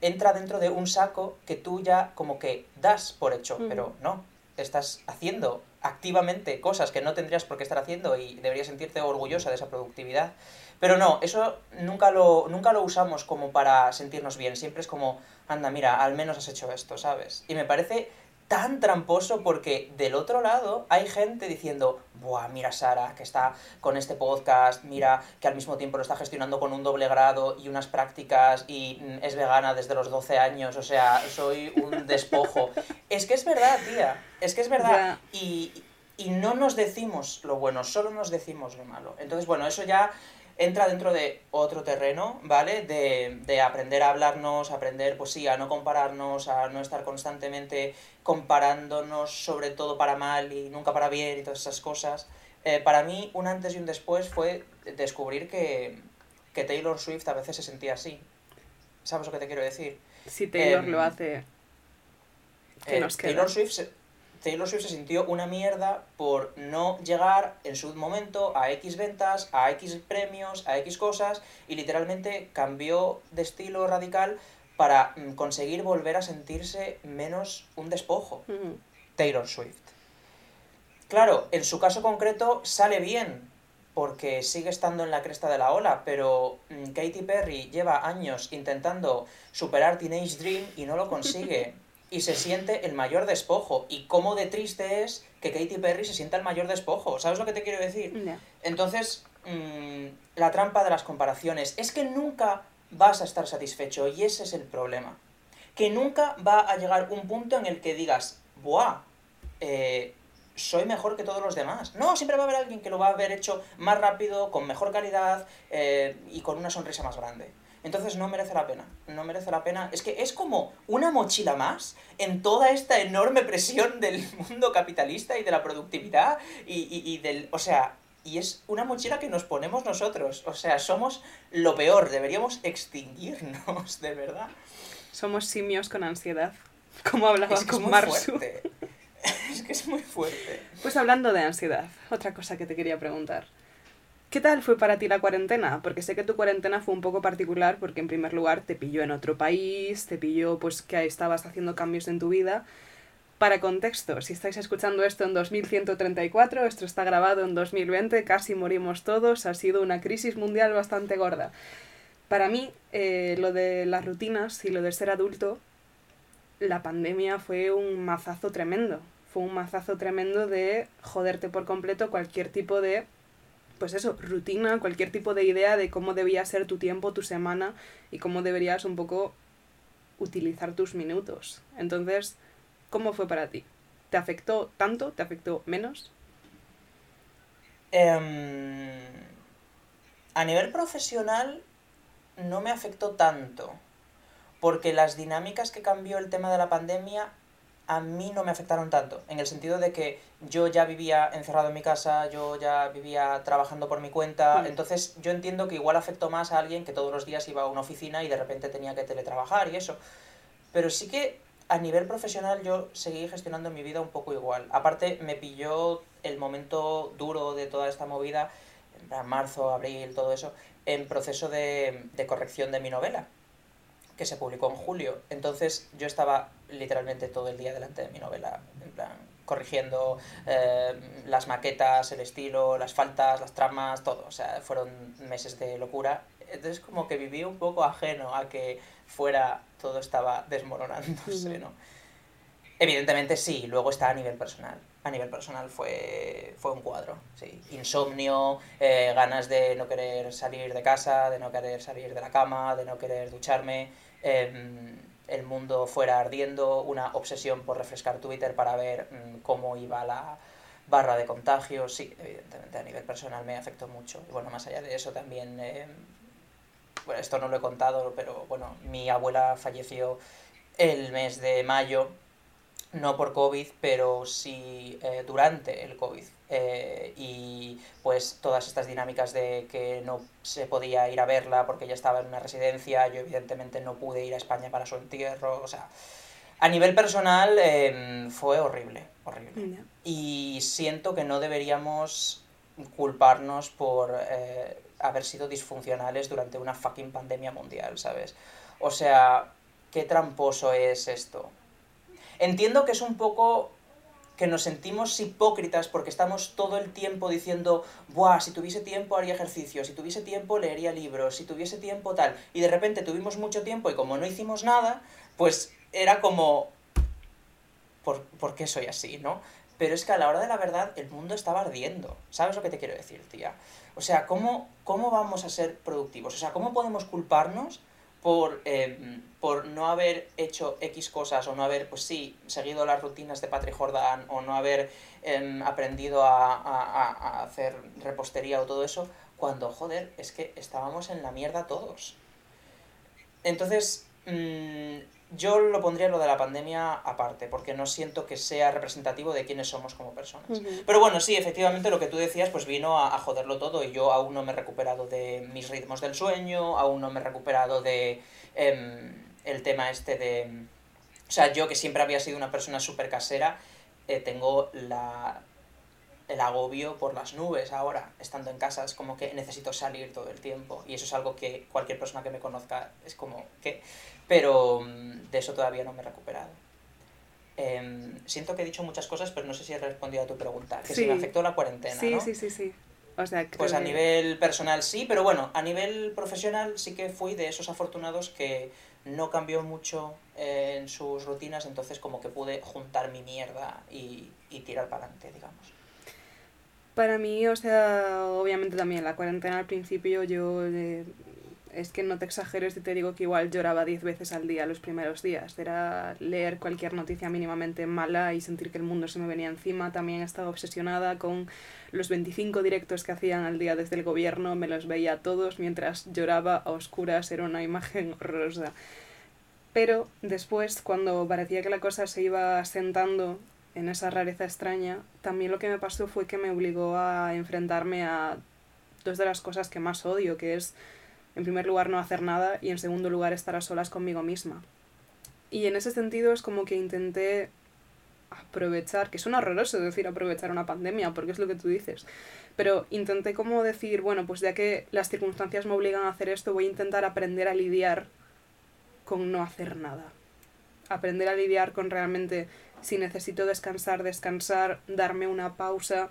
entra dentro de un saco que tú ya como que das por hecho, pero no, estás haciendo activamente cosas que no tendrías por qué estar haciendo y deberías sentirte orgullosa de esa productividad. Pero no, eso nunca lo, nunca lo usamos como para sentirnos bien, siempre es como, anda, mira, al menos has hecho esto, ¿sabes? Y me parece tan tramposo porque del otro lado hay gente diciendo, buah, mira Sara, que está con este podcast, mira que al mismo tiempo lo está gestionando con un doble grado y unas prácticas y mm, es vegana desde los 12 años, o sea, soy un despojo. es que es verdad, tía, es que es verdad. Y, y no nos decimos lo bueno, solo nos decimos lo malo. Entonces, bueno, eso ya entra dentro de otro terreno, ¿vale? De, de, aprender a hablarnos, aprender, pues sí, a no compararnos, a no estar constantemente comparándonos, sobre todo para mal y nunca para bien y todas esas cosas. Eh, para mí, un antes y un después fue descubrir que, que, Taylor Swift a veces se sentía así. ¿Sabes lo que te quiero decir? Si Taylor lo em, hace. ¿qué eh, nos queda? Taylor Swift Taylor Swift se sintió una mierda por no llegar en su momento a X ventas, a X premios, a X cosas, y literalmente cambió de estilo radical para mm, conseguir volver a sentirse menos un despojo. Taylor Swift. Claro, en su caso concreto sale bien, porque sigue estando en la cresta de la ola, pero mm, Katy Perry lleva años intentando superar Teenage Dream y no lo consigue. y se siente el mayor despojo. Y cómo de triste es que Katy Perry se sienta el mayor despojo. ¿Sabes lo que te quiero decir? Entonces, mm, la trampa de las comparaciones es que nunca vas a estar satisfecho y ese es el problema. Que nunca va a llegar un punto en el que digas, ¡buah! Eh, soy mejor que todos los demás. No, siempre va a haber alguien que lo va a haber hecho más rápido, con mejor calidad eh, y con una sonrisa más grande. Entonces no merece la pena, no merece la pena. Es que es como una mochila más en toda esta enorme presión del mundo capitalista y de la productividad y, y, del... O sea, y es una mochila que nos ponemos nosotros. O sea, somos lo peor, deberíamos extinguirnos, de verdad. Somos simios con ansiedad. Como hablaba Es que es con muy Marsu. fuerte. Es que es muy fuerte. Pues hablando de ansiedad, otra cosa que te quería preguntar. ¿Qué tal fue para ti la cuarentena? Porque sé que tu cuarentena fue un poco particular porque en primer lugar te pilló en otro país, te pilló pues que estabas haciendo cambios en tu vida. Para contexto, si estáis escuchando esto en 2134, esto está grabado en 2020, casi morimos todos, ha sido una crisis mundial bastante gorda. Para mí, eh, lo de las rutinas y lo de ser adulto, la pandemia fue un mazazo tremendo. Fue un mazazo tremendo de joderte por completo cualquier tipo de, pues eso, rutina, cualquier tipo de idea de cómo debía ser tu tiempo, tu semana y cómo deberías un poco utilizar tus minutos. Entonces, ¿cómo fue para ti? ¿Te afectó tanto? ¿Te afectó menos? Em, a nivel profesional no me afectó tanto, porque las dinámicas que cambió el tema de la pandemia a mí no me afectaron tanto, en el sentido de que yo ya vivía encerrado en mi casa, yo ya vivía trabajando por mi cuenta, Mm. entonces yo entiendo que igual afectó más a alguien que todos los días iba a una oficina y de repente tenía que teletrabajar y eso. Pero sí que a nivel profesional yo seguí gestionando mi vida un poco igual. Aparte me pilló el momento duro de toda esta movida, en marzo, abril, todo eso, en proceso de, de corrección de mi novela, que se publicó en julio. Entonces yo estaba literalmente todo el día delante de mi novela, en plan, corrigiendo eh, las maquetas, el estilo, las faltas, las tramas, todo. O sea, fueron meses de locura. Entonces como que viví un poco ajeno a que fuera todo estaba desmoronándose. ¿no? Evidentemente sí, luego está a nivel personal. A nivel personal fue, fue un cuadro, sí. Insomnio, eh, ganas de no querer salir de casa, de no querer salir de la cama, de no querer ducharme, em, el mundo fuera ardiendo, una obsesión por refrescar Twitter para ver mm, cómo iba la barra de contagios. Sí, evidentemente a nivel personal me afectó mucho. Y bueno, más allá de eso también, em, bueno, esto no lo he contado, pero bueno, mi abuela falleció el mes de mayo no por COVID, pero sí eh, durante el COVID. Eh, y pues todas estas dinámicas de que no se podía ir a verla porque ella estaba en una residencia, yo evidentemente no pude ir a España para su entierro, o sea, a nivel personal eh, fue horrible, horrible. Y siento que no deberíamos culparnos por eh, haber sido disfuncionales durante una fucking pandemia mundial, ¿sabes? O sea, qué tramposo es esto. Entiendo que es un poco que nos sentimos hipócritas porque estamos todo el tiempo diciendo, buah, si tuviese tiempo haría ejercicio, si tuviese tiempo leería libros, si tuviese tiempo tal, y de repente tuvimos mucho tiempo y como no hicimos nada, pues era como, ¿por, ¿por qué soy así, no? Pero es que a la hora de la verdad el mundo estaba ardiendo, ¿sabes lo que te quiero decir, tía? O sea, ¿cómo, cómo vamos a ser productivos? O sea, ¿cómo podemos culparnos por, eh, por no haber hecho X cosas o no haber, pues sí, seguido las rutinas de Patrick Jordan o no haber em, aprendido a hacer repostería o todo eso, cuando, joder, es que estábamos en la mierda todos. Entonces, mm, yo lo pondría lo de la pandemia aparte, porque no siento que sea representativo de quiénes somos como personas. Pero bueno, sí, efectivamente lo que tú decías pues vino a, a joderlo todo y yo aún no me he recuperado de mis ritmos del sueño, aún no me he recuperado de em, el tema este de... O sea, yo que siempre había sido una persona súper casera, eh, tengo la, el agobio por las nubes ahora, estando en casa, es como que necesito salir todo el tiempo y eso es algo que cualquier persona que me conozca es como que... Pero mm, de eso todavía no me he recuperado. Em, siento que he dicho muchas cosas, pero no sé si he respondido a tu pregunta. Que si Sí. me afectó la cuarentena, Sí, ¿no? sí, sí, sí. O sea, Pues a que- nivel personal sí, pero bueno, a nivel profesional sí que fui de esos afortunados que no cambió mucho eh, en sus rutinas, entonces como que pude juntar mi mierda y, y tirar para adelante, digamos. Para mí, o sea, obviamente también la cuarentena al principio yo... eh, es que no te exageres te digo que igual lloraba 10 veces al día los primeros días. Era leer cualquier noticia mínimamente mala y sentir que el mundo se me venía encima. También estaba obsesionada con los 25 directos que hacían al día desde el gobierno. Me los veía todos mientras lloraba a oscuras. Era una imagen horrorosa. Pero después, cuando parecía que la cosa se iba asentando en esa rareza extraña, también lo que me pasó fue que me obligó a enfrentarme a dos de las cosas que más odio, que es, en primer lugar, no hacer nada y, en segundo lugar, estar a solas conmigo misma. Y en ese sentido es como que intenté aprovechar, que suena horroroso decir aprovechar una pandemia, porque es lo que tú dices, pero intenté como decir, bueno, pues ya que las circunstancias me obligan a hacer esto, voy a intentar aprender a lidiar con no hacer nada. Aprender a lidiar con realmente si necesito descansar, descansar, darme una pausa,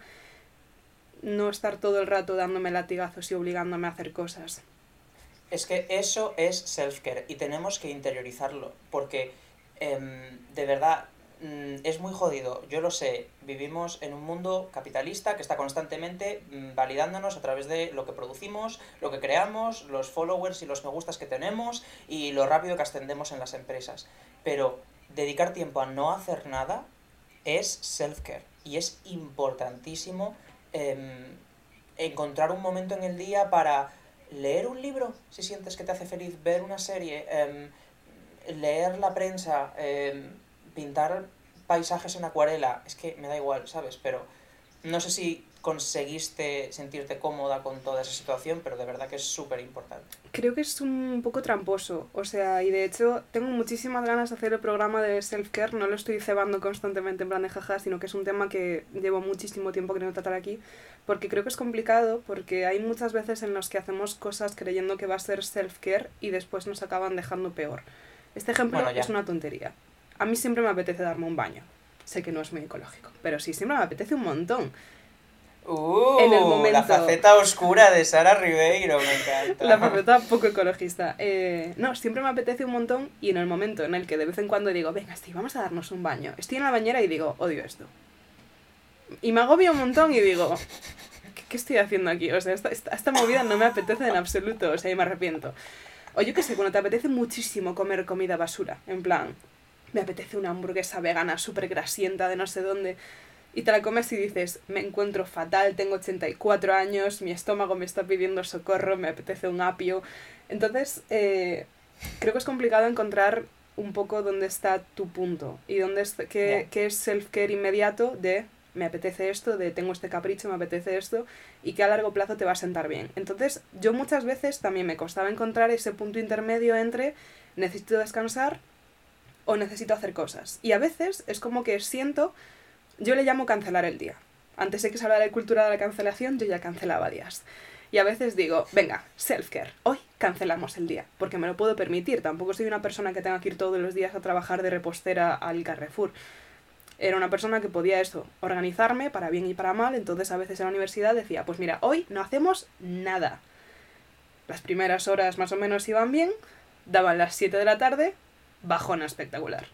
no estar todo el rato dándome latigazos y obligándome a hacer cosas. Es que eso es self-care y tenemos que interiorizarlo, porque em, de verdad mm, es muy jodido, yo lo sé, vivimos en un mundo capitalista que está constantemente mm, validándonos a través de lo que producimos, lo que creamos, los followers y los me gustas que tenemos y lo rápido que ascendemos en las empresas. Pero dedicar tiempo a no hacer nada es self-care y es importantísimo em, encontrar un momento en el día para leer un libro, si sientes que te hace feliz, ver una serie, em, leer la prensa, em, pintar paisajes en acuarela, es que me da igual, ¿sabes? Pero no sé si conseguiste sentirte cómoda con toda esa situación, pero de verdad que es súper importante. Creo que es un poco tramposo, o sea, y de hecho tengo muchísimas ganas de hacer el programa de self-care, no lo estoy cebando constantemente en plan de jaja, sino que es un tema que llevo muchísimo tiempo queriendo tratar aquí, porque creo que es complicado, porque hay muchas veces en las que hacemos cosas creyendo que va a ser self-care y después nos acaban dejando peor. Este ejemplo es una tontería. A mí siempre me apetece darme un baño. Sé que no es muy ecológico, pero sí, siempre me apetece un montón. Uh, en el momento. La faceta oscura de Sara Ribeiro, me encanta. La faceta poco ecologista. Eh, no, siempre me apetece un montón y en el momento en el que de vez en cuando digo, venga, sí, vamos a darnos un baño. Estoy en la bañera y digo, odio esto. Y me agobio un montón y digo, ¿qué, estoy haciendo aquí? O sea, esta, esta, movida no me apetece en absoluto, o sea, y me arrepiento. O yo qué sé, cuando te apetece muchísimo comer comida basura, en plan, me apetece una hamburguesa vegana súper grasienta de no sé dónde y te la comes y dices, me encuentro fatal, tengo 84 años, mi estómago me está pidiendo socorro, me apetece un apio. Entonces, eh, creo que es complicado encontrar un poco dónde está tu punto y dónde es, qué, qué es self-care inmediato de me apetece esto, de tengo este capricho, me apetece esto, y que a largo plazo te va a sentar bien. Entonces, yo muchas veces también me costaba encontrar ese punto intermedio entre necesito descansar o necesito hacer cosas. Y a veces es como que siento yo le llamo cancelar el día. Antes de que se hablara de cultura de la cancelación, yo ya cancelaba días. Y a veces digo, venga, self-care, hoy cancelamos el día, porque me lo puedo permitir. Tampoco soy una persona que tenga que ir todos los días a trabajar de repostera al Carrefour. Era una persona que podía eso, organizarme para bien y para mal, entonces a veces en la universidad decía, pues mira, hoy no hacemos nada. Las primeras horas más o menos iban bien, daban las 7 de la tarde, bajona espectacular.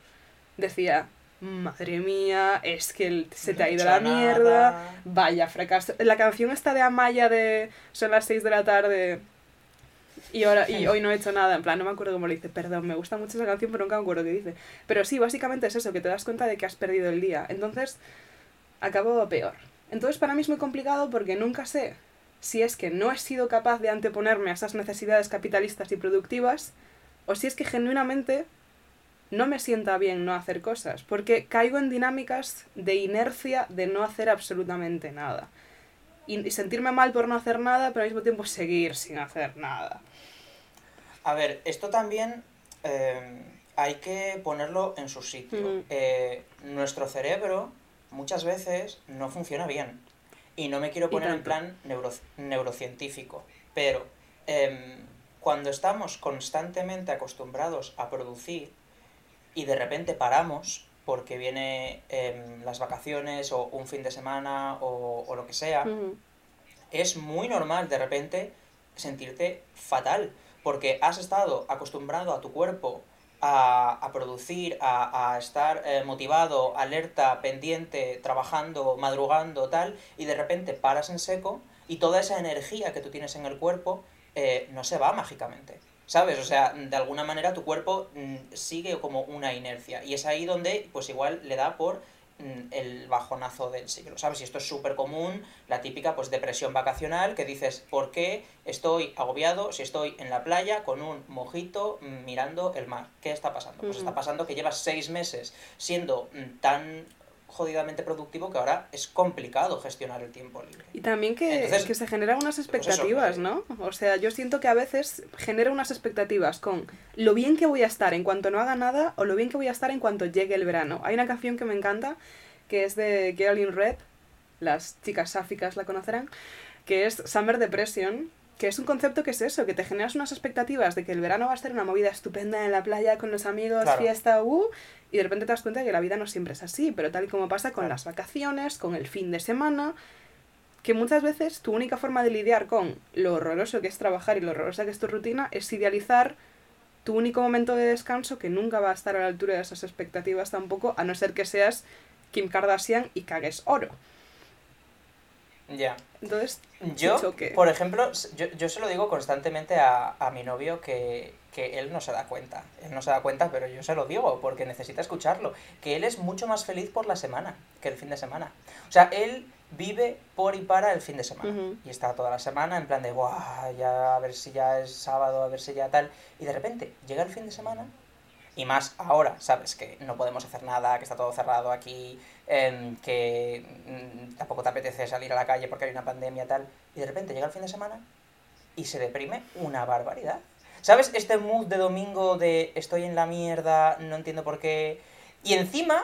Decía, madre mía, es que se te ha ido la mierda, vaya fracaso. La canción está de Amaya de son las 6 de la tarde y, ahora, y hoy no he hecho nada, en plan, no me acuerdo cómo lo dice, perdón, me gusta mucho esa canción, pero nunca me acuerdo qué dice. Pero sí, básicamente es eso, que te das cuenta de que has perdido el día. Entonces, acabo peor. Entonces, para mí es muy complicado porque nunca sé si es que no he sido capaz de anteponerme a esas necesidades capitalistas y productivas, o si es que genuinamente no me sienta bien no hacer cosas, porque caigo en dinámicas de inercia de no hacer absolutamente nada. Y sentirme mal por no hacer nada, pero al mismo tiempo seguir sin hacer nada. A ver, esto también eh, hay que ponerlo en su sitio. Eh, nuestro cerebro muchas veces no funciona bien. Y no me quiero poner en plan neurocientífico, pero em, cuando estamos constantemente acostumbrados a producir y de repente paramos porque viene em, las vacaciones o un fin de semana o, lo que sea, es muy normal de repente sentirte fatal porque has estado acostumbrado a tu cuerpo a, producir, a, estar eh, motivado, alerta, pendiente, trabajando, madrugando, tal, y de repente paras en seco y toda esa energía que tú tienes en el cuerpo eh, no se va mágicamente. ¿Sabes? O sea, de alguna manera tu cuerpo mm, sigue como una inercia. Y es ahí donde, pues igual le da por mm, el bajonazo del siglo, ¿sabes? Y esto es súper común, la típica pues depresión vacacional, que dices, ¿por qué estoy agobiado si estoy en la playa con un mojito mm, mirando el mar? ¿Qué está pasando? Pues está pasando que llevas seis meses siendo tan jodidamente productivo que ahora es complicado gestionar el tiempo libre. Y también que, que se generan unas pues expectativas, ¿no? O sea, yo siento que a veces genera unas expectativas con lo bien que voy a estar en cuanto no haga nada o lo bien que voy a estar en cuanto llegue el verano. Hay una canción que me encanta que es de Girl in Red, las chicas sáficas la conocerán, que es Summer Depression, que es un concepto que es eso, que te generas unas expectativas de que el verano va a ser una movida estupenda en la playa con los amigos, fiesta, uh, y de repente te das cuenta de que la vida no siempre es así, pero tal y como pasa con las vacaciones, con el fin de semana, que muchas veces tu única forma de lidiar con lo horroroso que es trabajar y lo horrorosa que es tu rutina es idealizar tu único momento de descanso que nunca va a estar a la altura de esas expectativas tampoco, a no ser que seas Kim Kardashian y cagues oro. Ya. Entonces, yo, por ejemplo, yo, yo se lo digo constantemente a, a mi novio que, que él no se da cuenta. Él no se da cuenta, pero yo se lo digo porque necesita escucharlo. Que él es mucho más feliz por la semana que el fin de semana. O sea, él vive por y para el fin de semana. Y está toda la semana en plan de, guau, ya a ver si ya es sábado, a ver si ya tal. Y de repente llega el fin de semana y más ahora, ¿sabes? Que no podemos hacer nada, que está todo cerrado aquí, em, que mm, tampoco te apetece salir a la calle porque hay una pandemia tal, y de repente llega el fin de semana y se deprime una barbaridad. ¿Sabes? Este mood de domingo de estoy en la mierda, no entiendo por qué. Y encima,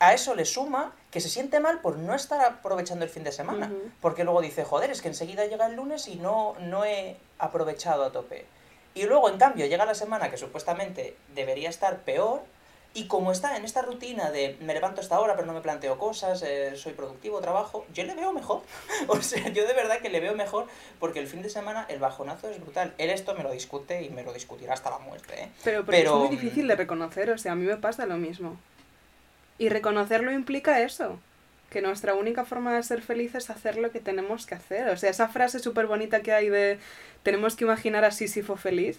a eso le suma que se siente mal por no estar aprovechando el fin de semana. Porque luego dice, joder, es que enseguida llega el lunes y no, no he aprovechado a tope. Y luego, en cambio, llega la semana que supuestamente debería estar peor, y como está en esta rutina de me levanto a esta hora pero no me planteo cosas, eh, soy productivo, trabajo, yo le veo mejor. o sea, yo de verdad que le veo mejor porque el fin de semana el bajonazo es brutal. Él esto me lo discute y me lo discutirá hasta la muerte. ¿eh? Pero, pero, es muy difícil de reconocer, o sea, a mí me pasa lo mismo. Y reconocerlo implica eso, que nuestra única forma de ser feliz es hacer lo que tenemos que hacer. O sea, esa frase súper bonita que hay de tenemos que imaginar a Sísifo feliz.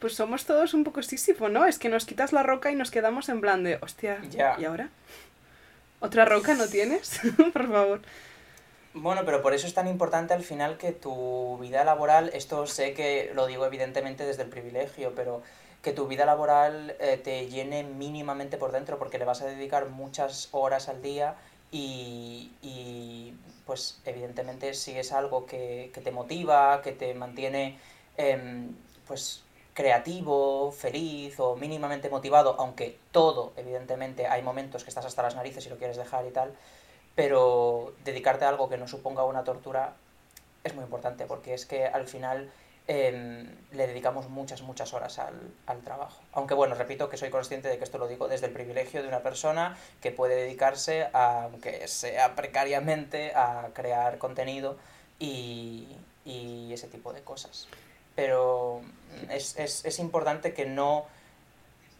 Pues somos todos un poco Sísifo, ¿no? Es que nos quitas la roca y nos quedamos en plan de, hostia, ¿y ahora? ¿Otra roca no tienes? Por favor. Bueno, pero por eso es tan importante al final que tu vida laboral, esto sé que lo digo evidentemente desde el privilegio, pero que tu vida laboral eh, te llene mínimamente por dentro porque le vas a dedicar muchas horas al día y, y pues evidentemente si es algo que, que te motiva, que te mantiene em, pues creativo, feliz o mínimamente motivado, aunque todo, evidentemente, hay momentos que estás hasta las narices y lo quieres dejar y tal, pero dedicarte a algo que no suponga una tortura es muy importante, porque es que al final Em, le dedicamos muchas, muchas horas al, al, trabajo. Aunque bueno, repito que soy consciente de que esto lo digo desde el privilegio de una persona que puede dedicarse, aunque sea precariamente, a crear contenido y, y ese tipo de cosas. Pero es, es, es importante que no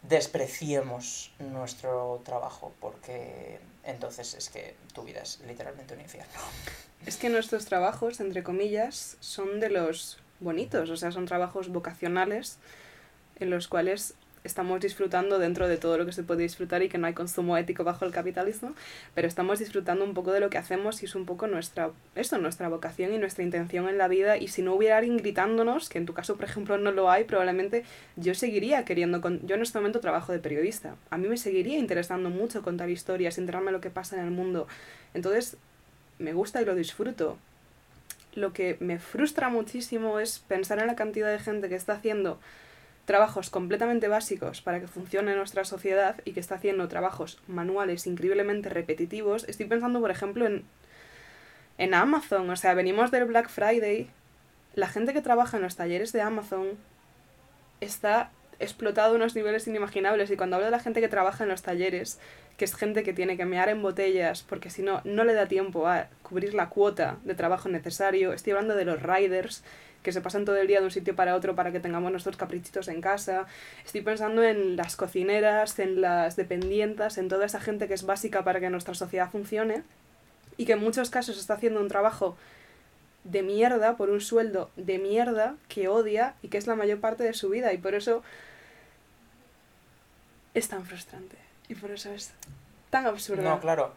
despreciemos nuestro trabajo porque entonces es que tu vida es literalmente un infierno. Es que nuestros trabajos, entre comillas, son de los bonitos, o sea, son trabajos vocacionales en los cuales estamos disfrutando dentro de todo lo que se puede disfrutar y que no hay consumo ético bajo el capitalismo, pero estamos disfrutando un poco de lo que hacemos y es un poco nuestra, esto, nuestra vocación y nuestra intención en la vida. Y si no hubiera alguien gritándonos, que en tu caso por ejemplo no lo hay, probablemente yo seguiría queriendo, con... yo en este momento trabajo de periodista, a mí me seguiría interesando mucho contar historias, enterarme lo que pasa en el mundo, entonces me gusta y lo disfruto, lo que me frustra muchísimo es pensar en la cantidad de gente que está haciendo trabajos completamente básicos para que funcione nuestra sociedad y que está haciendo trabajos manuales increíblemente repetitivos. Estoy pensando, por ejemplo, en, en Amazon. O sea, venimos del Black Friday. La gente que trabaja en los talleres de Amazon está explotado unos niveles inimaginables. Y cuando hablo de la gente que trabaja en los talleres, que es gente que tiene que mear en botellas porque si no, no le da tiempo a cubrir la cuota de trabajo necesario. Estoy hablando de los riders que se pasan todo el día de un sitio para otro para que tengamos nuestros caprichitos en casa. Estoy pensando en las cocineras, en las dependientas, en toda esa gente que es básica para que nuestra sociedad funcione y que en muchos casos está haciendo un trabajo de mierda por un sueldo de mierda que odia y que es la mayor parte de su vida y por eso es tan frustrante. Y por eso es tan absurdo. No, claro.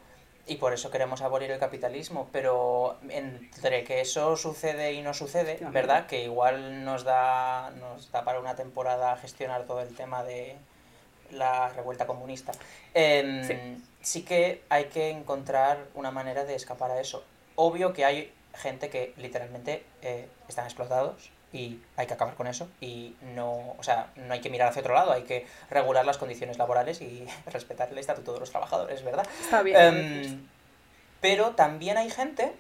Y por eso queremos abolir el capitalismo. Pero entre que eso sucede y no sucede, ¿verdad? Que igual nos da, nos da para una temporada gestionar todo el tema de la revuelta comunista. Em, Sí. sí que hay que encontrar una manera de escapar a eso. Obvio que hay gente que literalmente eh, están explotados y hay que acabar con eso y no, o sea, no hay que mirar hacia otro lado, hay que regular las condiciones laborales y respetar el estatuto de los trabajadores, ¿verdad? Está bien. Em, pero también hay gente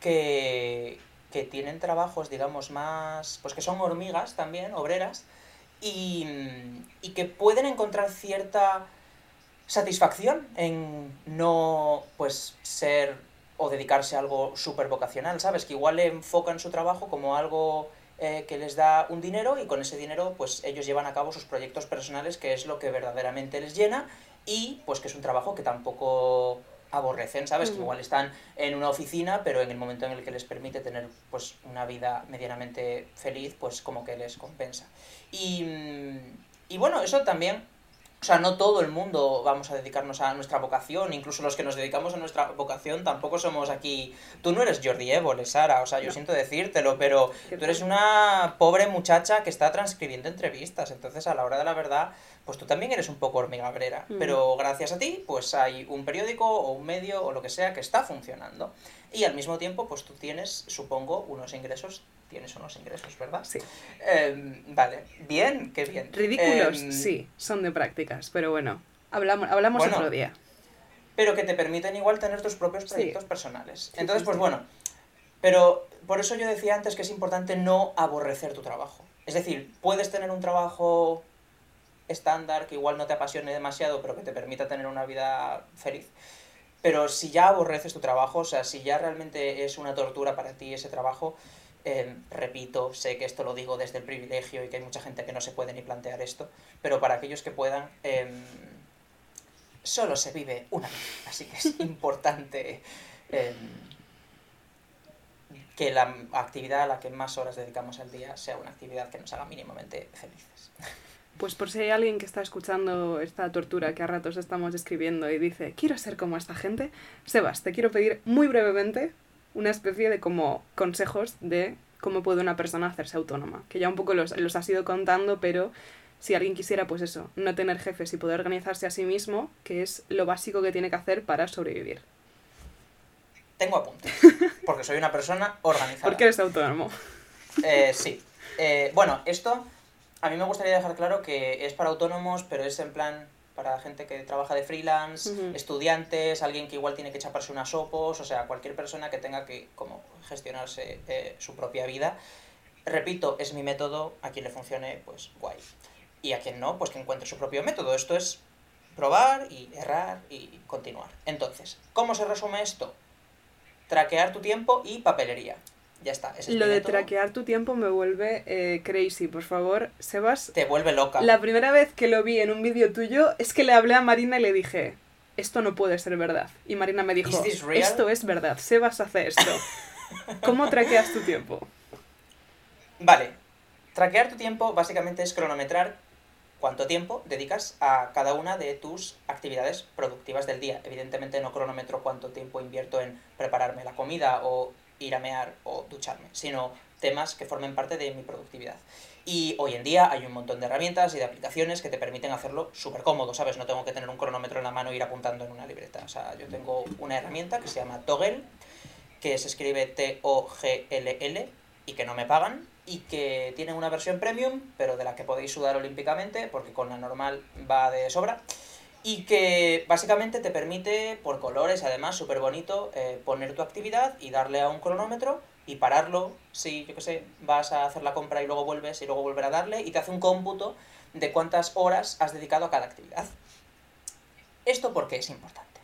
que, que tienen trabajos, digamos, más, pues que son hormigas también, obreras, y, y que pueden encontrar cierta satisfacción en no, pues, ser o dedicarse a algo súper vocacional, ¿sabes? Que igual enfocan su trabajo como algo eh, que les da un dinero y con ese dinero, pues, ellos llevan a cabo sus proyectos personales, que es lo que verdaderamente les llena, y pues que es un trabajo que tampoco aborrecen, ¿sabes? Que igual están en una oficina, pero en el momento en el que les permite tener pues una vida medianamente feliz, pues como que les compensa. Y, mm, y bueno, eso también, o sea, no todo el mundo vamos a dedicarnos a nuestra vocación, incluso los que nos dedicamos a nuestra vocación tampoco somos aquí... Tú no eres Jordi Évole, Sara, o sea, yo No. siento decírtelo, pero ¿Qué tú eres una pobre muchacha que está transcribiendo entrevistas, entonces a la hora de la verdad, pues tú también eres un poco hormigabrera, Mm. pero gracias a ti, pues hay un periódico o un medio o lo que sea que está funcionando. Y al mismo tiempo, pues tú tienes, supongo, unos ingresos, tienes unos ingresos, ¿verdad? Sí. Em, vale, bien, qué bien. Ridículos, Em, sí, son de prácticas, pero bueno, hablamos, hablamos Bueno, otro día. pero que te permiten igual tener tus propios Sí. proyectos personales. Entonces, sí, pues bueno, pero por eso yo decía antes que es importante no aborrecer tu trabajo. Es decir, puedes tener un trabajo estándar que igual no te apasione demasiado, pero que te permita tener una vida feliz. Pero si ya aborreces tu trabajo, o sea, si ya realmente es una tortura para ti ese trabajo, eh, repito, sé que esto lo digo desde el privilegio y que hay mucha gente que no se puede ni plantear esto, pero para aquellos que puedan, em, solo se vive una vez, así que es importante em, que la actividad a la que más horas dedicamos al día sea una actividad que nos haga mínimamente felices. Pues por si hay alguien que está escuchando esta tortura que a ratos estamos describiendo y dice, quiero ser como esta gente, Sebas, te quiero pedir muy brevemente una especie de como consejos de cómo puede una persona hacerse autónoma, que ya un poco los, los has ido contando, pero si alguien quisiera, pues eso, no tener jefes y poder organizarse a sí mismo, que es lo básico que tiene que hacer para sobrevivir. Tengo apuntes, porque soy una persona organizada. Porque eres autónomo. Eh, sí. Eh, bueno, esto a mí me gustaría dejar claro que es para autónomos, pero es en plan para gente que trabaja de freelance, estudiantes, alguien que igual tiene que chaparse unas sopos, o sea, cualquier persona que tenga que como gestionarse eh, su propia vida. Repito, es mi método, a quien le funcione, pues guay. Y a quien no, pues que encuentre su propio método. Esto es probar y errar y continuar. Entonces, ¿cómo se resume esto? Traquear tu tiempo y papelería. Ya está. ese es Lo de método. traquear tu tiempo me vuelve eh, crazy, por favor. Sebas, Te vuelve loca. La primera vez que lo vi en un vídeo tuyo es que le hablé a Marina y le dije, esto no puede ser verdad. Y Marina me dijo, esto es verdad, Sebas hace esto. ¿Cómo traqueas tu tiempo? Vale. Traquear tu tiempo básicamente es cronometrar cuánto tiempo dedicas a cada una de tus actividades productivas del día. Evidentemente no cronometro cuánto tiempo invierto en prepararme la comida o ir a mear o ducharme, sino temas que formen parte de mi productividad. Y hoy en día hay un montón de herramientas y de aplicaciones que te permiten hacerlo súper cómodo, ¿sabes? No tengo que tener un cronómetro en la mano e ir apuntando en una libreta. O sea, yo tengo una herramienta que se llama Toggle, que se escribe T-O-G-L-L y que no me pagan y que tiene una versión premium, pero de la que podéis sudar olímpicamente porque con la normal va de sobra. Y que básicamente te permite, por colores además, súper bonito, eh, poner tu actividad y darle a un cronómetro y pararlo. Si, yo qué sé, vas a hacer la compra y luego vuelves y luego volver a darle y te hace un cómputo de cuántas horas has dedicado a cada actividad. ¿Esto por qué es importante?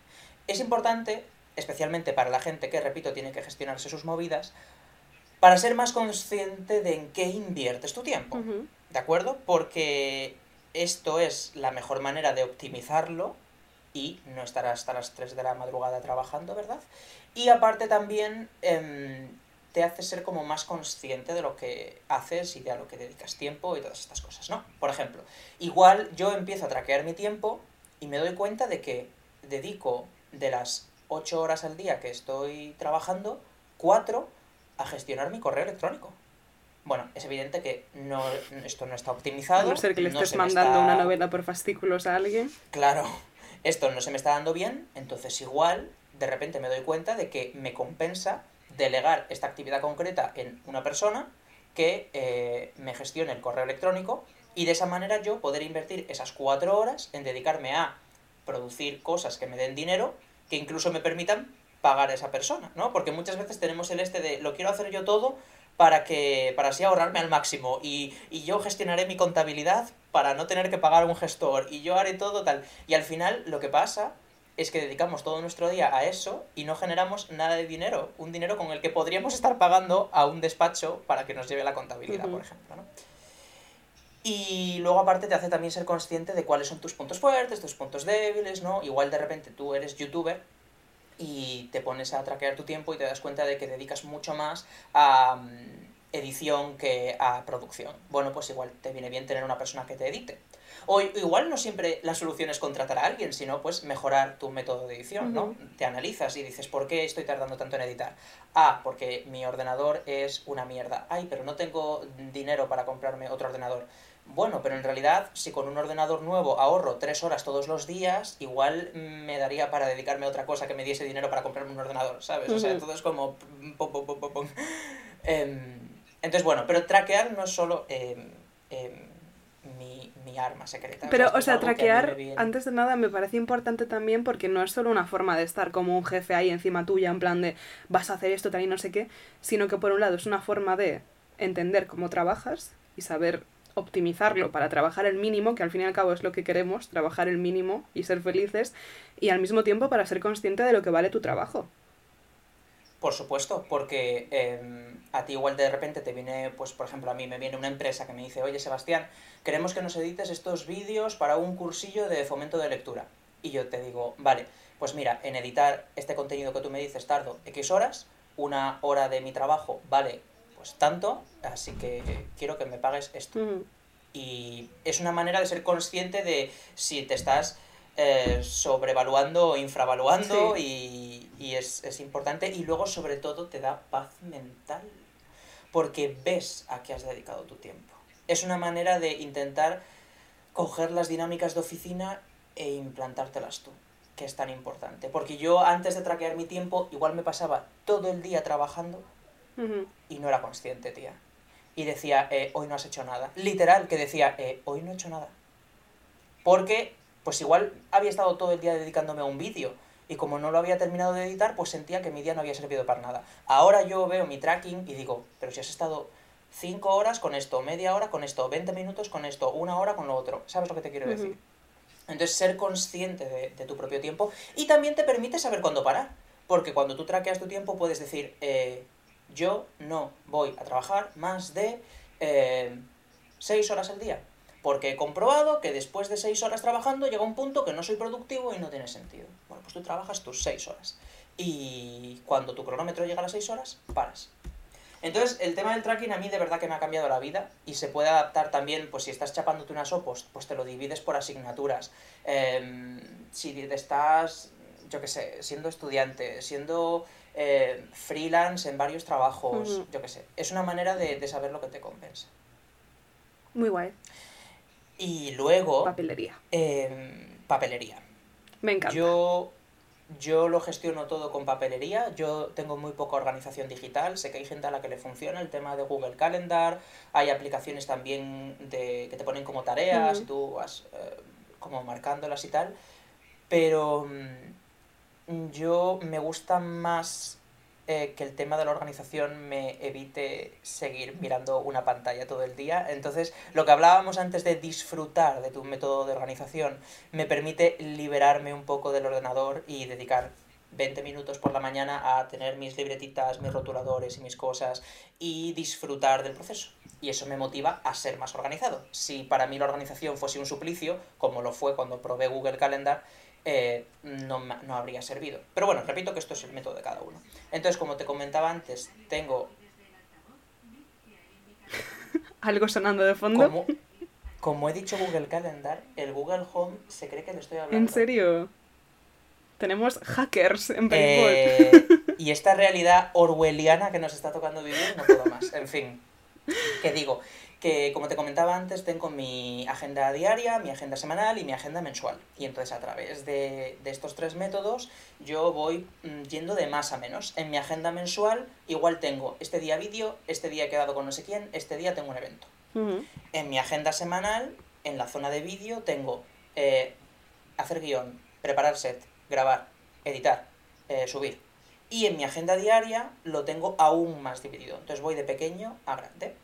Es importante, especialmente para la gente que, repito, tiene que gestionarse sus movidas, para ser más consciente de en qué inviertes tu tiempo. ¿De acuerdo? Porque esto es la mejor manera de optimizarlo y no estar hasta las 3 de la madrugada trabajando, ¿verdad? Y aparte también em, te hace ser como más consciente de lo que haces y de a lo que dedicas tiempo y todas estas cosas, ¿no? Por ejemplo, igual yo empiezo a traquear mi tiempo y me doy cuenta de que dedico de las 8 horas al día que estoy trabajando, 4 a gestionar mi correo electrónico. Bueno, es evidente que no, esto no está optimizado. A no ser que le no estés mandando está- una novela por fascículos a alguien. Claro, esto no se me está dando bien, entonces igual de repente me doy cuenta de que me compensa delegar esta actividad concreta en una persona que eh, me gestione el correo electrónico y de esa manera yo poder invertir esas cuatro horas en dedicarme a producir cosas que me den dinero que incluso me permitan pagar a esa persona, ¿no? Porque muchas veces tenemos el este de lo quiero hacer yo todo para que para así ahorrarme al máximo y, y yo gestionaré mi contabilidad para no tener que pagar a un gestor y yo haré todo tal y al final lo que pasa es que dedicamos todo nuestro día a eso y no generamos nada de dinero, un dinero con el que podríamos estar pagando a un despacho para que nos lleve la contabilidad, por ejemplo, ¿no? Y luego aparte te hace también ser consciente de cuáles son tus puntos fuertes, tus puntos débiles, ¿no? Igual de repente tú eres youtuber y te pones a traquear tu tiempo y te das cuenta de que dedicas mucho más a mm, edición que a producción. Bueno, pues igual te viene bien tener una persona que te edite. O igual no siempre la solución es contratar a alguien, sino pues mejorar tu método de edición, ¿no? Te analizas y dices, ¿por qué estoy tardando tanto en editar? Ah, porque mi ordenador es una mierda. Ay, pero no tengo dinero para comprarme otro ordenador. Bueno, pero en realidad, si con un ordenador nuevo ahorro tres horas todos los días, igual me daría para dedicarme a otra cosa que me diese dinero para comprarme un ordenador, ¿sabes? O sea, todo es como... pum, pum, pum, pum, pum. Em, entonces, bueno, pero traquear no es solo em, em, mi, mi arma secreta. Pero, o sea, traquear, viene- antes de nada, me parece importante también porque no es solo una forma de estar como un jefe ahí encima tuya, en plan de vas a hacer esto, tal y no sé qué, sino que por un lado es una forma de entender cómo trabajas y saber optimizarlo para trabajar el mínimo, que al fin y al cabo es lo que queremos, trabajar el mínimo y ser felices, y al mismo tiempo para ser consciente de lo que vale tu trabajo. Por supuesto, porque em, a ti igual de repente te viene, pues por ejemplo a mí me viene una empresa que me dice, oye Sebastián, queremos que nos edites estos vídeos para un cursillo de fomento de lectura. Y yo te digo, vale, pues mira, en editar este contenido que tú me dices tardo X horas, una hora de mi trabajo vale pues tanto, así que quiero que me pagues esto. Y es una manera de ser consciente de si te estás eh, sobrevaluando o infravaluando y, y es, es importante. Y luego, sobre todo, te da paz mental. Porque ves a qué has dedicado tu tiempo. Es una manera de intentar coger las dinámicas de oficina e implantártelas tú, que es tan importante. Porque yo antes de traquear mi tiempo, igual me pasaba todo el día trabajando Y no era consciente, tía. Y decía, eh, hoy no has hecho nada. Literal, que decía, eh, hoy no he hecho nada. Porque, pues igual había estado todo el día dedicándome a un vídeo. Y como no lo había terminado de editar, pues sentía que mi día no había servido para nada. Ahora yo veo mi tracking y digo, pero si has estado 5 horas con esto, media hora con esto, 20 minutos con esto, una hora con lo otro. ¿Sabes lo que te quiero decir? Entonces, ser consciente de, de tu propio tiempo y también te permite saber cuándo parar. Porque cuando tú traqueas tu tiempo puedes decir, eh, yo no voy a trabajar más de 6 horas al día. Porque he comprobado que después de 6 horas trabajando llega un punto que no soy productivo y no tiene sentido. Bueno, pues tú trabajas tus 6 horas. Y cuando tu cronómetro llega a las 6 horas, paras. Entonces, el tema del tracking a mí de verdad que me ha cambiado la vida y se puede adaptar también, pues si estás chapándote unas opos, pues te lo divides por asignaturas. Em, si estás, yo qué sé, siendo estudiante, siendo eh, freelance en varios trabajos, yo qué sé. Es una manera de, de saber lo que te compensa. Muy guay. Y luego, Papelería. em, papelería. Me encanta. Yo, yo lo gestiono todo con papelería, yo tengo muy poca organización digital, sé que hay gente a la que le funciona el tema de Google Calendar, hay aplicaciones también de, que te ponen como tareas y tú vas eh, como marcándolas y tal, pero mm, yo me gusta más eh, que el tema de la organización me evite seguir mirando una pantalla todo el día. Entonces, lo que hablábamos antes de disfrutar de tu método de organización me permite liberarme un poco del ordenador y dedicar 20 minutos por la mañana a tener mis libretitas, mis rotuladores y mis cosas y disfrutar del proceso. Y eso me motiva a ser más organizado. Si para mí la organización fuese un suplicio, como lo fue cuando probé Google Calendar, eh, no, no habría servido. Pero bueno, repito que esto es el método de cada uno. Entonces, como te comentaba antes, tengo Algo sonando de fondo. como, como he dicho Google Calendar, el Google Home se cree que le estoy hablando. ¿En serio? Tenemos hackers en. Eh, y esta realidad orwelliana que nos está tocando vivir, no puedo más. En fin. que digo, que como te comentaba antes, tengo mi agenda diaria, mi agenda semanal y mi agenda mensual. Y entonces a través de, estos tres métodos yo voy mm, yendo de más a menos. En mi agenda mensual igual tengo este día vídeo, este día he quedado con no sé quién, este día tengo un evento. En mi agenda semanal, en la zona de vídeo, tengo eh, hacer guion, preparar set, grabar, editar, eh, subir. Y en mi agenda diaria lo tengo aún más dividido. Entonces voy de pequeño a grande.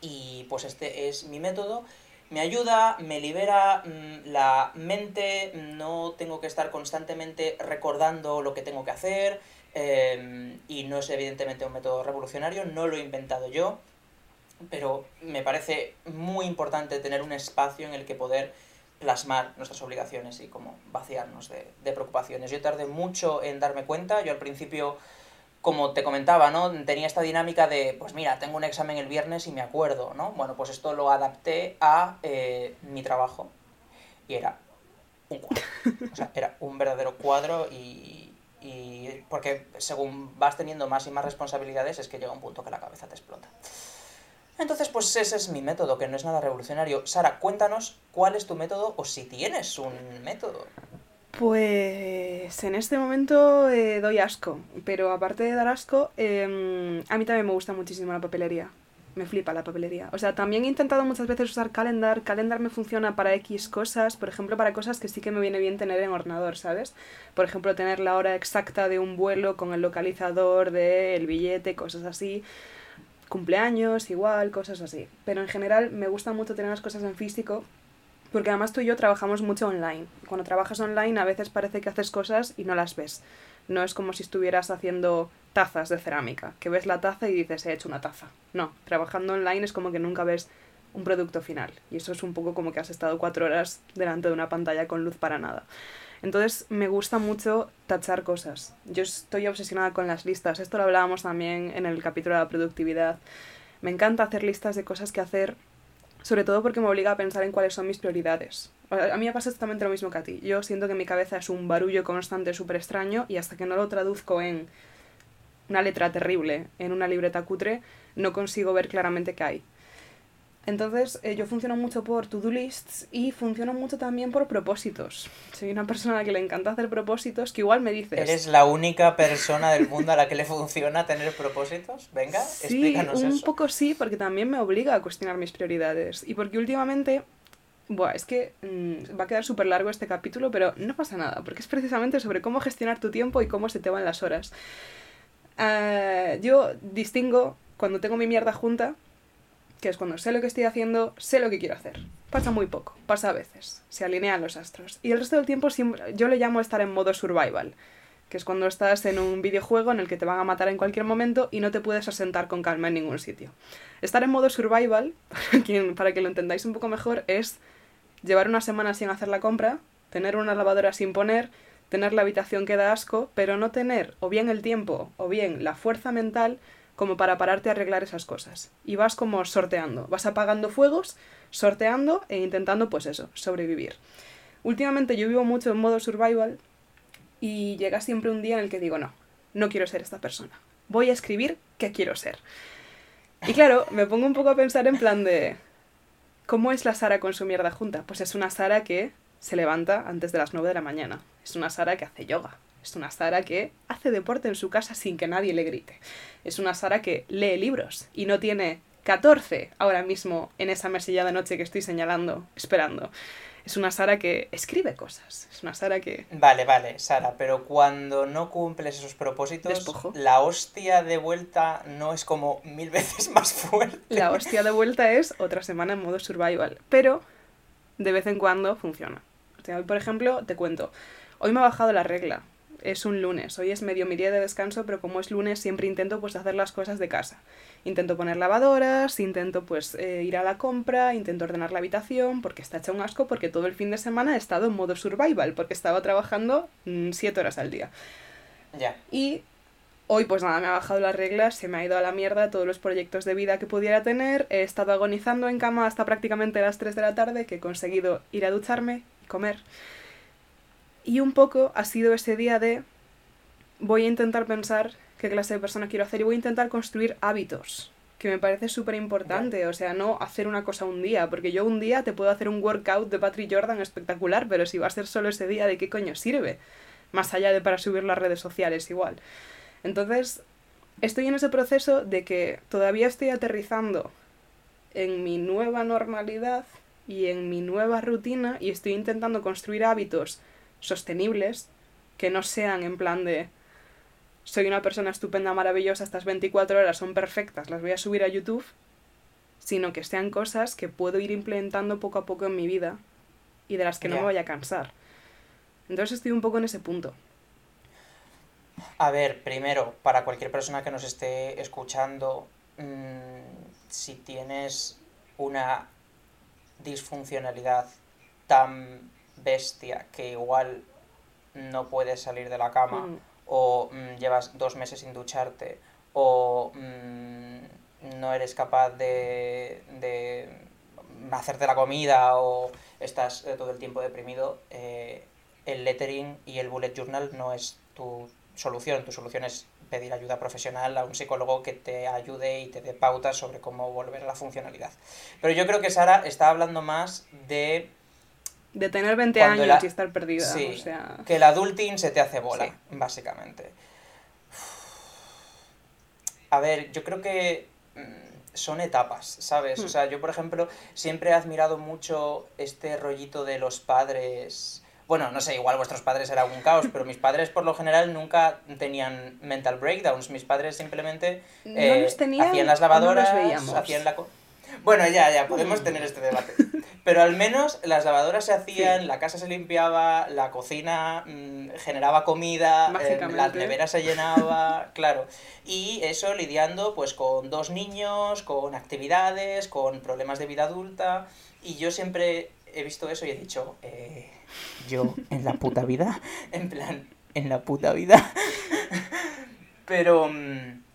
Y pues este es mi método. Me ayuda, me libera mm, la mente, no tengo que estar constantemente recordando lo que tengo que hacer. Em, y no es evidentemente un método revolucionario, no lo he inventado yo, pero me parece muy importante tener un espacio en el que poder plasmar nuestras obligaciones y como vaciarnos de, preocupaciones. Yo tardé mucho en darme cuenta, yo al principio como te comentaba, ¿no? Tenía esta dinámica de, pues mira, tengo un examen el viernes y me acuerdo, ¿no? Bueno, pues esto lo adapté a eh, mi trabajo y era un cuadro. O sea, era un verdadero cuadro y, y porque según vas teniendo más y más responsabilidades es que llega un punto que la cabeza te explota. Entonces, pues ese es mi método, que no es nada revolucionario. Sara, cuéntanos cuál es tu método o si tienes un método. Pues en este momento eh, doy asco, pero aparte de dar asco, em, a mí también me gusta muchísimo la papelería. Me flipa la papelería. O sea, también he intentado muchas veces usar Calendar. Calendar me funciona para X cosas, por ejemplo, para cosas que sí que me viene bien tener en ordenador, ¿sabes? Por ejemplo, tener la hora exacta de un vuelo con el localizador del billete, cosas así. Cumpleaños, igual, cosas así. Pero en general me gusta mucho tener las cosas en físico porque además tú y yo trabajamos mucho online. Cuando trabajas online a veces parece que haces cosas y no las ves. No es como si estuvieras haciendo tazas de cerámica, que ves la taza y dices, he hecho una taza. No, trabajando online es como que nunca ves un producto final. Y eso es un poco como que has estado cuatro horas delante de una pantalla con luz para nada. Entonces me gusta mucho tachar cosas. Yo estoy obsesionada con las listas. Esto lo hablábamos también en el capítulo de la productividad. Me encanta hacer listas de cosas que hacer sobre todo porque me obliga a pensar en cuáles son mis prioridades. A mí me pasa exactamente lo mismo que a ti. Yo siento que mi cabeza es un barullo constante súper extraño y hasta que no lo traduzco en una letra terrible, en una libreta cutre, no consigo ver claramente qué hay. Entonces, eh, yo funciono mucho por to-do lists y funciono mucho también por propósitos. Soy una persona que le encanta hacer propósitos, que igual me dices... ¿Eres la única persona del mundo a la que le funciona tener propósitos? Venga, sí, un poco sí, porque también me obliga a cuestionar mis prioridades. Y porque últimamente... Buah, es que mm, va a quedar súper largo este capítulo, pero no pasa nada, porque es precisamente sobre cómo gestionar tu tiempo y cómo se te van las horas. Ah, yo distingo cuando tengo mi mierda junta que es cuando sé lo que estoy haciendo, sé lo que quiero hacer. Pasa muy poco, pasa a veces, se alinean los astros. Y el resto del tiempo siempre, yo le llamo estar en modo survival, que es cuando estás en un videojuego en el que te van a matar en cualquier momento y no te puedes asentar con calma en ningún sitio. Estar en modo survival, para, que lo entendáis un poco mejor, es llevar una semana sin hacer la compra, tener una lavadora sin poner, tener la habitación que da asco, pero no tener o bien el tiempo o bien la fuerza mental como para pararte a arreglar esas cosas. Y vas como sorteando, vas apagando fuegos, sorteando e intentando, pues eso, sobrevivir. Últimamente yo vivo mucho en modo survival y llega siempre un día en el que digo, no, no quiero ser esta persona. Voy a escribir qué quiero ser. Y claro, me pongo un poco a pensar en plan de, ¿cómo es la Sara con su mierda junta? Pues es una Sara que se levanta antes de las 9 de la mañana. Es una Sara que hace yoga. Es una Sara que hace deporte en su casa sin que nadie le grite. Es una Sara que lee libros y no tiene 14 ahora mismo en esa mesilla de noche que estoy señalando, esperando. Es una Sara que escribe cosas. Es una Sara que. Vale, vale, Sara, pero cuando no cumples esos propósitos, la hostia de vuelta no es como mil veces más fuerte. La hostia de vuelta es otra semana en modo survival. Pero de vez en cuando funciona. hoy, por ejemplo, te cuento. Hoy me ha bajado la regla es un lunes, hoy es medio mi día de descanso, pero como es lunes siempre intento pues hacer las cosas de casa. Intento poner lavadoras, intento pues eh, ir a la compra, intento ordenar la habitación, porque está hecha un asco, porque todo el fin de semana he estado en modo survival, porque estaba trabajando 7 mm, horas al día. Ya. Y hoy pues nada, me ha bajado las reglas, se me ha ido a la mierda todos los proyectos de vida que pudiera tener, he estado agonizando en cama hasta prácticamente las 3 de la tarde, que he conseguido ir a ducharme y comer. Y un poco ha sido ese día de voy a intentar pensar qué clase de persona quiero hacer y voy a intentar construir hábitos que me parece súper importante, o sea, no hacer una cosa un día, porque yo un día te puedo hacer un workout de Patrick Jordan espectacular, pero si va a ser solo ese día, ¿de qué coño sirve? Más allá de para subir las redes sociales igual. Entonces, estoy en ese proceso de que todavía estoy aterrizando en mi nueva normalidad y en mi nueva rutina y estoy intentando construir hábitos sostenibles que no sean en plan de soy una persona estupenda, maravillosa, estas 24 horas son perfectas, las voy a subir a YouTube, sino que sean cosas que puedo ir implementando poco a poco en mi vida y de las que no me vaya a cansar. Entonces estoy un poco en ese punto. A ver, primero, para cualquier persona que nos esté escuchando, mm, si tienes una disfuncionalidad tan bestia que igual no puedes salir de la cama mm o mm, llevas dos meses sin ducharte, o mm, no eres capaz de, de, hacerte la comida, o estás eh, todo el tiempo deprimido, eh, el lettering y el bullet journal no es tu solución. Tu solución es pedir ayuda profesional a un psicólogo que te ayude y te dé pautas sobre cómo volver a la funcionalidad. Pero yo creo que Sara está hablando más de de tener 20 años y estar perdida. Sí, que el adulting se te hace bola, básicamente. A ver, yo creo que mm, son etapas, ¿sabes? O hmm. sea, yo, por ejemplo, siempre he admirado mucho este rollito de los padres. Bueno, no sé, igual vuestros padres eran un caos, pero mis padres por lo general nunca tenían mental breakdowns. Mis padres simplemente eh, hacían las lavadoras, hacían la... Bueno, ya, ya, podemos tener este debate. Pero al menos las lavadoras se hacían, la casa se limpiaba, la cocina mm, generaba comida, eh, la nevera se llenaba, claro. Y eso lidiando pues con dos niños, con actividades, con problemas de vida adulta. Y yo siempre he visto eso y he dicho, eh, yo en la puta vida, en plan, en la puta vida. Pero... Mm,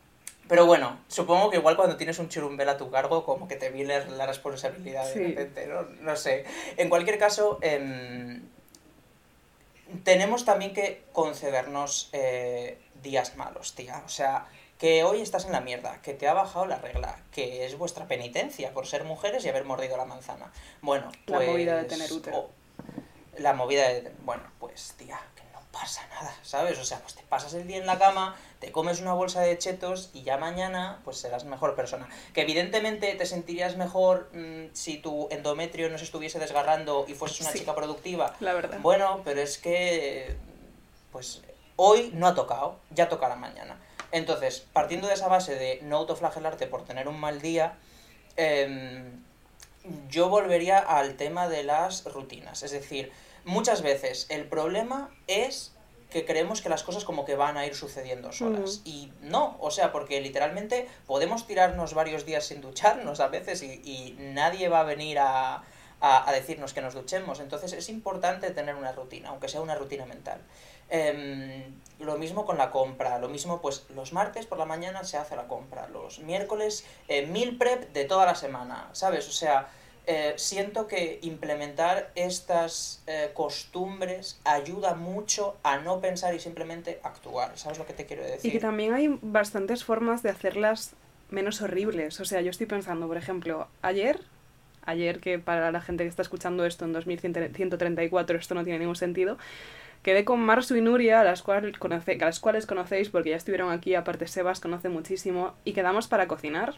pero bueno, supongo que igual cuando tienes un chirumbel a tu cargo, como que te viene la responsabilidad de repente, ¿no? No sé. En cualquier caso, em, tenemos también que concedernos eh, días malos, tía. O sea, que hoy estás en la mierda, que te ha bajado la regla, que es vuestra penitencia por ser mujeres y haber mordido la manzana. Bueno, pues... La movida de tener útero. la movida de... Bueno, pues, tía, pasa nada, ¿sabes? O sea, pues te pasas el día en la cama, te comes una bolsa de chetos y ya mañana pues serás mejor persona. Que evidentemente te sentirías mejor mm, si tu endometrio no se estuviese desgarrando y fueses una chica productiva. La verdad. Bueno, pero es que pues hoy no ha tocado, ya tocará mañana. Entonces, partiendo de esa base de no autoflagelarte por tener un mal día, em, yo volvería al tema de las rutinas. Es decir, muchas veces el problema es que creemos que las cosas como que van a ir sucediendo solas. Y no, o sea, porque literalmente podemos tirarnos varios días sin ducharnos a veces y, nadie va a venir a, decirnos que nos duchemos. Entonces es importante tener una rutina, aunque sea una rutina mental. Em, lo mismo con la compra, lo mismo pues los martes por la mañana se hace la compra, los miércoles eh, mil prep de toda la semana, ¿sabes? O sea, eh, siento que implementar estas eh, costumbres ayuda mucho a no pensar y simplemente actuar. ¿Sabes lo que te quiero decir? Y que también hay bastantes formas de hacerlas menos horribles. O sea, yo estoy pensando, por ejemplo, ayer, ayer que para la gente que está escuchando esto en 2134 esto no tiene ningún sentido, quedé con Marsu y Nuria, a las, cuales conoce, a las cuales conocéis porque ya estuvieron aquí, aparte Sebas conoce muchísimo, y quedamos para cocinar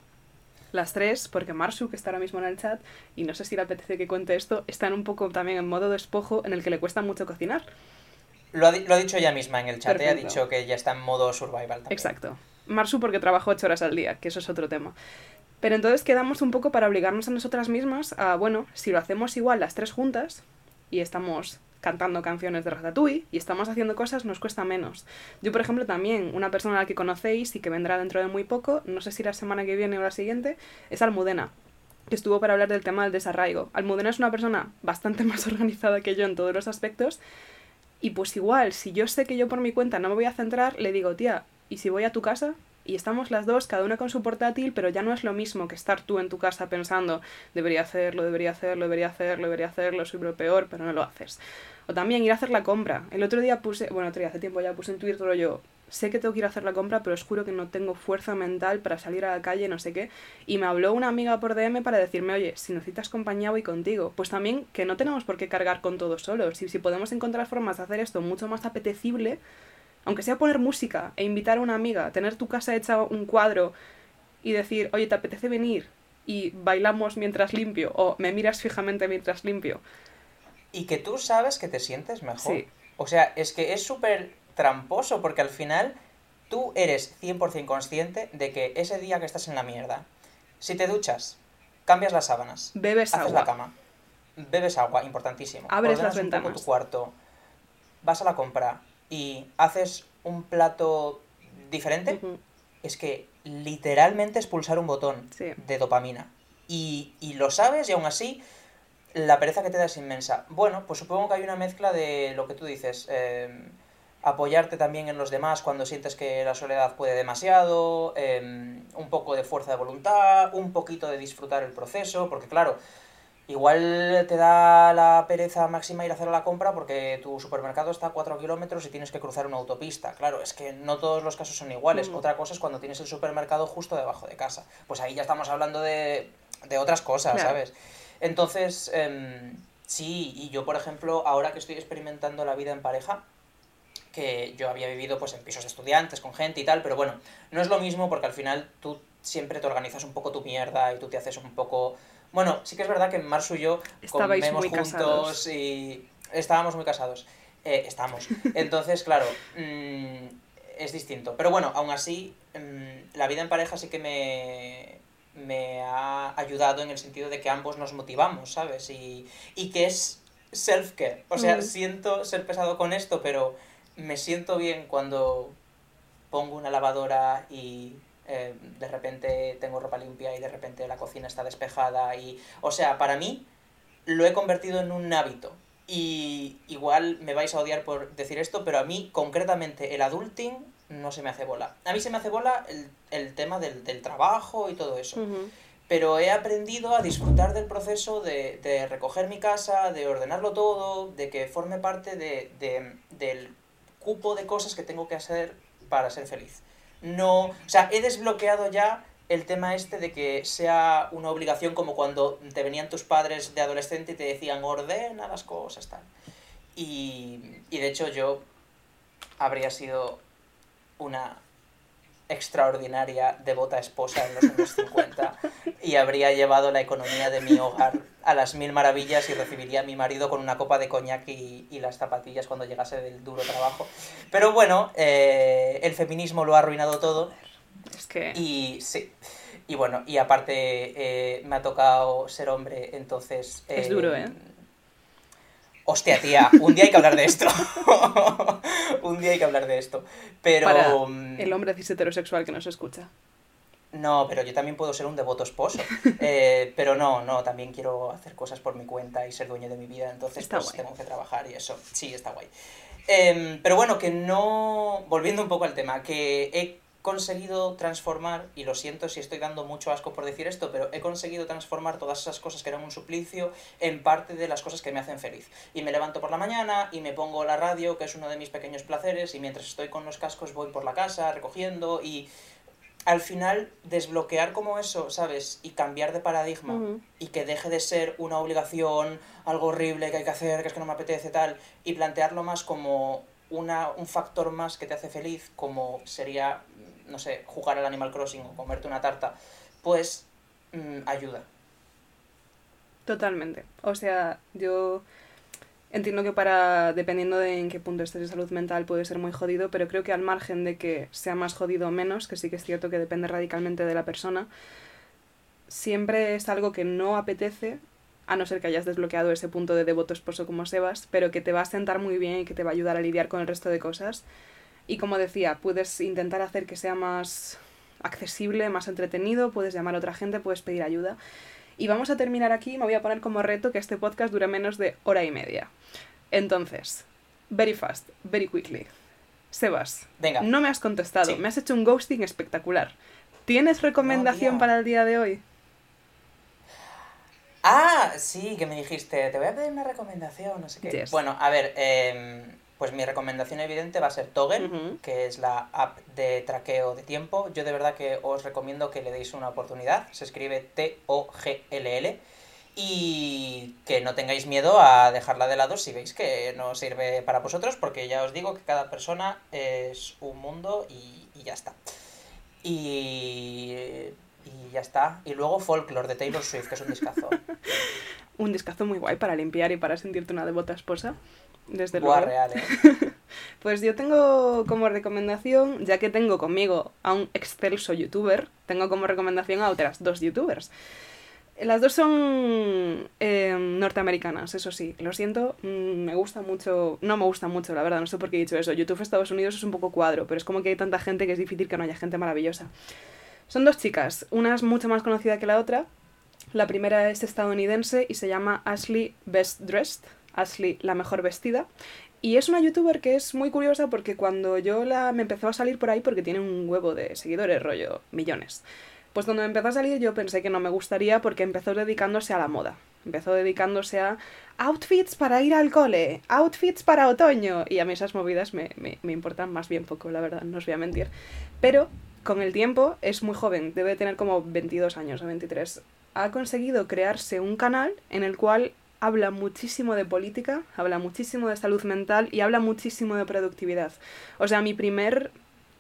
las tres, porque Marsu, que está ahora mismo en el chat, y no sé si le apetece que cuente esto, están un poco también en modo despojo en el que le cuesta mucho cocinar. Lo ha, dicho ella misma en el chat, ha dicho que ya está en modo survival también. Exacto. Marsu porque trabaja ocho horas al día, que eso es otro tema. Pero entonces quedamos un poco para obligarnos a nosotras mismas a, bueno, si lo hacemos igual las tres juntas y estamos cantando canciones de Ratatouille y estamos haciendo cosas, nos cuesta menos. Yo, por ejemplo, también, una persona a la que conocéis y que vendrá dentro de muy poco, no sé si la semana que viene o la siguiente, es Almudena que estuvo para hablar del tema del desarraigo. Almudena es una persona bastante más organizada que yo en todos los aspectos y pues igual, si yo sé que yo por mi cuenta no me voy a centrar, le digo, tía, ¿y si voy a tu casa? Y estamos las dos, cada una con su portátil, pero ya no es lo mismo que estar tú en tu casa pensando, debería hacerlo, debería hacerlo, debería hacerlo, debería hacerlo, soy lo peor, pero no lo haces. O también ir a hacer la compra. El otro día puse, bueno, otro día hace tiempo ya puse en Twitter yo, sé que tengo que ir a hacer la compra, pero os juro que no tengo fuerza mental para salir a la calle, no sé qué. Y me habló una amiga por DM para decirme, oye, si necesitas compañía voy contigo. Pues también que no tenemos por qué cargar con todo solos. Y si podemos encontrar formas de hacer esto mucho más apetecible, aunque sea poner música e invitar a una amiga, tener tu casa hecha un cuadro y decir, oye, ¿te apetece venir? Y bailamos mientras limpio, o me miras fijamente mientras limpio. Y que tú sabes que te sientes mejor. O sea, es que es súper tramposo porque al final tú eres 100% consciente de que ese día que estás en la mierda, si te duchas, cambias las sábanas, bebes haces la cama, bebes agua, importantísimo, abres las ventanas, tu cuarto, vas a la compra y haces un plato diferente, es que literalmente es pulsar un botón de dopamina. Y, y lo sabes y aún así la pereza que te da es inmensa. Bueno, pues supongo que hay una mezcla de lo que tú dices. Eh, apoyarte también en los demás cuando sientes que la soledad puede demasiado, em, un poco de fuerza de voluntad, un poquito de disfrutar el proceso, porque claro, igual te da la pereza máxima ir a hacer la compra porque tu supermercado está a 4 kilómetros y tienes que cruzar una autopista. Claro, es que no todos los casos son iguales. Mm. Otra cosa es cuando tienes el supermercado justo debajo de casa. Pues ahí ya estamos hablando de, de otras cosas, ¿sabes? Entonces, em, sí, y yo por ejemplo, ahora que estoy experimentando la vida en pareja, que yo había vivido pues en pisos de estudiantes, con gente y tal, pero bueno, no es lo mismo porque al final tú siempre te organizas un poco tu mierda y tú te haces un poco... Bueno, sí que es verdad que Marsu y yo comemos juntos y estábamos muy casados. Eh, estamos. Entonces, claro, mm, es distinto. Pero bueno, aún así, mm, la vida en pareja sí que me, me ha ayudado en el sentido de que ambos nos motivamos, ¿sabes? Y, y que es self-care. O sea, mm. siento ser pesado con esto, pero me siento bien cuando pongo una lavadora y eh, de repente tengo ropa limpia y de repente la cocina está despejada y o sea para mí lo he convertido en un hábito. Y igual me vais a odiar por decir esto pero a mí concretamente el adulting no se me hace bola. A mí se me hace bola el, tema del, del, y todo eso. Pero he aprendido a disfrutar del proceso de, de, recoger mi casa, de ordenarlo todo, de que forme parte de, de, del cupo de cosas que tengo que hacer para ser feliz. No, o sea, he desbloqueado ya el tema este de que sea una obligación como cuando te venían tus padres de adolescente y te decían ordena las cosas, tal. Y, y de hecho yo habría sido una extraordinaria, devota esposa en los años 50 y habría llevado la economía de mi hogar a las mil maravillas y recibiría a mi marido con una copa de coñac y, y las zapatillas cuando llegase del duro trabajo. Pero bueno, eh, el feminismo lo ha arruinado todo. Es que... Y sí. Y bueno, y aparte eh, me ha tocado ser hombre, entonces... es duro, ¿eh? Hostia, tía, un día hay que hablar de esto. un día hay que hablar de esto. Pero. Para mm, el hombre cis heterosexual que nos escucha. No, pero yo también puedo ser un devoto esposo. Eh, pero no, no, también quiero hacer cosas por mi cuenta y ser dueño de mi vida. Entonces, pues tengo que trabajar y eso. Sí, está guay. Em, pero bueno, que no. Volviendo un poco al tema, que he conseguido transformar, y lo siento si estoy dando mucho asco por decir esto, pero he conseguido transformar todas esas cosas que eran un suplicio en parte de las cosas que me hacen feliz. Y me levanto por la mañana y me pongo la radio, que es uno de mis pequeños placeres, y mientras estoy con los cascos voy por la casa recogiendo y al final desbloquear como eso, ¿sabes? Y cambiar de paradigma y que deje de ser una obligación, algo horrible que hay que hacer, que es que no me apetece tal, y plantearlo más como una, un factor más que te hace feliz, como sería no sé, jugar al Animal Crossing o comerte una tarta, pues mm, ayuda. Totalmente. O sea, yo entiendo que para, dependiendo de en qué punto estés de salud mental, puede ser muy jodido, pero creo que al margen de que sea más jodido o menos, que sí que es cierto que depende radicalmente de la persona, siempre es algo que no apetece, a no ser que hayas desbloqueado ese punto de devoto esposo como Sebas, pero que te va a sentar muy bien y que te va a ayudar a lidiar con el resto de cosas. Y como decía, puedes intentar hacer que sea más accesible, más entretenido, puedes llamar a otra gente, puedes pedir ayuda. Y vamos a terminar aquí, me voy a poner como reto que este podcast dure menos de hora y media. Entonces, very fast, very quickly. Sebas, Venga. no me has contestado, me has hecho un ghosting espectacular. ¿Tienes recomendación para el día de hoy? Ah, sí, que me dijiste, te voy a pedir una recomendación, no sé qué. Bueno, a ver, eh, Pues mi recomendación evidente va a ser Toggle, que es la app de traqueo de tiempo. Yo de verdad que os recomiendo que le deis una oportunidad. Se escribe T-O-G-L-L. Y que no tengáis miedo a dejarla de lado si veis que no sirve para vosotros, porque ya os digo que cada persona es un mundo y, y ya está. Y, y ya está. Y luego Folklore de Taylor Swift, que es un discazo. Un discazo muy guay para limpiar y para sentirte una devota esposa. Desde Buah, luego. real, ¿eh? Pues yo tengo como recomendación, ya que tengo conmigo a un excelso youtuber, tengo como recomendación a otras dos youtubers. Las dos son eh, norteamericanas, eso sí. Lo siento, mm, me gusta mucho. No me gusta mucho, la verdad, no sé por qué he dicho eso. YouTube Estados Unidos es un poco cuadro, pero es como que hay tanta gente que es difícil que no haya gente maravillosa. Son dos chicas, una es mucho más conocida que la otra. La primera es estadounidense y se llama Ashley Best Dressed, Ashley la mejor vestida. Y es una youtuber que es muy curiosa porque cuando yo la me empezó a salir por ahí porque tiene un huevo de seguidores, rollo millones. Pues cuando me empezó a salir yo pensé que no me gustaría porque empezó dedicándose a la moda. Empezó dedicándose a outfits para ir al cole, outfits para otoño. Y a mí esas movidas me, me, importan más bien poco, la verdad, no os voy a mentir. Pero con el tiempo es muy joven, debe tener como 22 años o 23. Ha conseguido crearse un canal en el cual habla muchísimo de política, habla muchísimo de salud mental y habla muchísimo de productividad. O sea, mi primer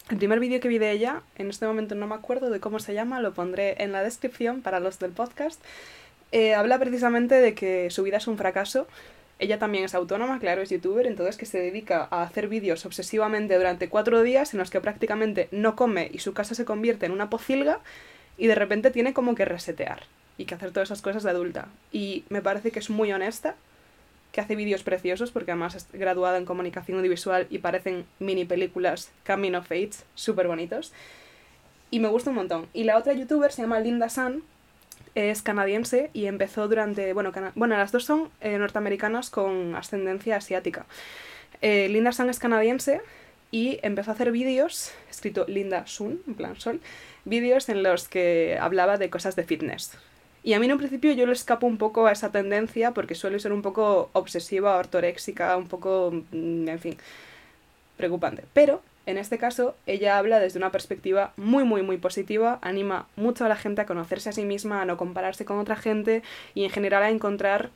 primer vídeo que vi de ella, en este momento no me acuerdo de cómo se llama, lo pondré en la descripción para los del podcast. Eh, habla precisamente de que su vida es un fracaso. Ella también es autónoma, claro, es youtuber, entonces que se dedica a hacer vídeos obsesivamente durante cuatro días en los que prácticamente no come y su casa se convierte en una pocilga y de repente tiene como que resetear y que hacer todas esas cosas de adulta. Y me parece que es muy honesta, que hace vídeos preciosos porque además es graduada en comunicación audiovisual y parecen mini películas Coming of Age súper bonitos. Y me gusta un montón. Y la otra youtuber se llama Linda Sun, es canadiense y empezó durante, bueno, bueno las dos son eh, norteamericanas con ascendencia asiática. Eh, Linda Sun es canadiense y empezó a hacer vídeos, escrito Linda Sun, en plan sol, vídeos en los que hablaba de cosas de fitness. Y a mí en un principio yo le escapo un poco a esa tendencia porque suele ser un poco obsesiva, ortoréxica, un poco, mm, en fin, preocupante. Pero en este caso ella habla desde una perspectiva muy, muy, muy positiva, anima mucho a la gente a conocerse a sí misma, a no compararse con otra gente y en general a encontrar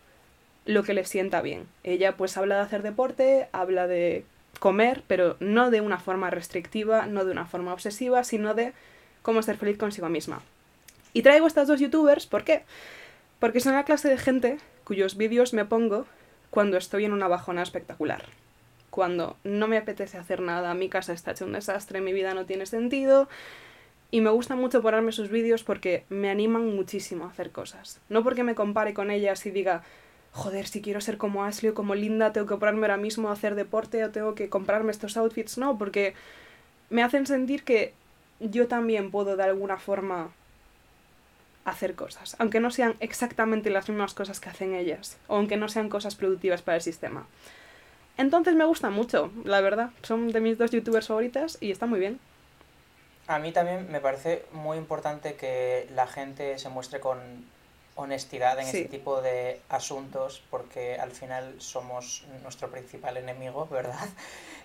lo que le sienta bien. Ella pues habla de hacer deporte, habla de comer, pero no de una forma restrictiva, no de una forma obsesiva, sino de cómo ser feliz consigo misma. Y traigo estas dos youtubers, ¿por qué? Porque son la clase de gente cuyos vídeos me pongo cuando estoy en una bajona espectacular. Cuando no me apetece hacer nada, mi casa está hecha un desastre, mi vida no tiene sentido. Y me gusta mucho ponerme sus vídeos porque me animan muchísimo a hacer cosas. No porque me compare con ellas y diga, joder, si quiero ser como Ashley o como Linda, tengo que ponerme ahora mismo a hacer deporte o tengo que comprarme estos outfits. No, porque me hacen sentir que yo también puedo de alguna forma hacer cosas, aunque no sean exactamente las mismas cosas que hacen ellas, o aunque no sean cosas productivas para el sistema. Entonces me gusta mucho, la verdad. Son de mis dos youtubers favoritas y está muy bien. A mí también me parece muy importante que la gente se muestre con honestidad en Sí. este tipo de asuntos, porque al final somos nuestro principal enemigo, ¿verdad?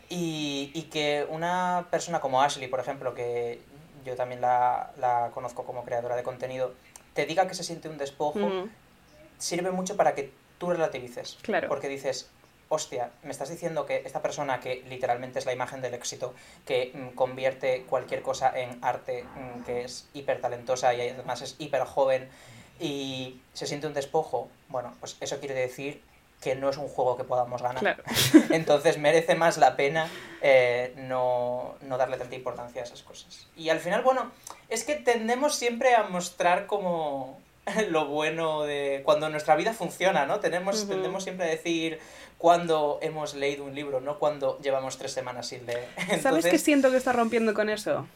Y, y que una persona como Ashley, por ejemplo, que yo también la, la conozco como creadora de contenido, te diga que se siente un despojo, Mm, sirve mucho para que tú relativices. Claro. Porque dices, hostia, me estás diciendo que esta persona que literalmente es la imagen del éxito, que mm, convierte cualquier cosa en arte, mm, que es hiper talentosa y además es hiper joven y se siente un despojo, bueno, pues eso quiere decir que no es un juego que podamos ganar. claro. Entonces merece más la pena eh, no, no darle tanta importancia a esas cosas. Y al final, bueno, es que tendemos siempre a mostrar como lo bueno de cuando nuestra vida funciona, ¿no? Tenemos. Tendemos siempre a decir cuando hemos leído un libro, no cuando llevamos tres semanas sin leer. ¿Sabes qué siento que está rompiendo con eso?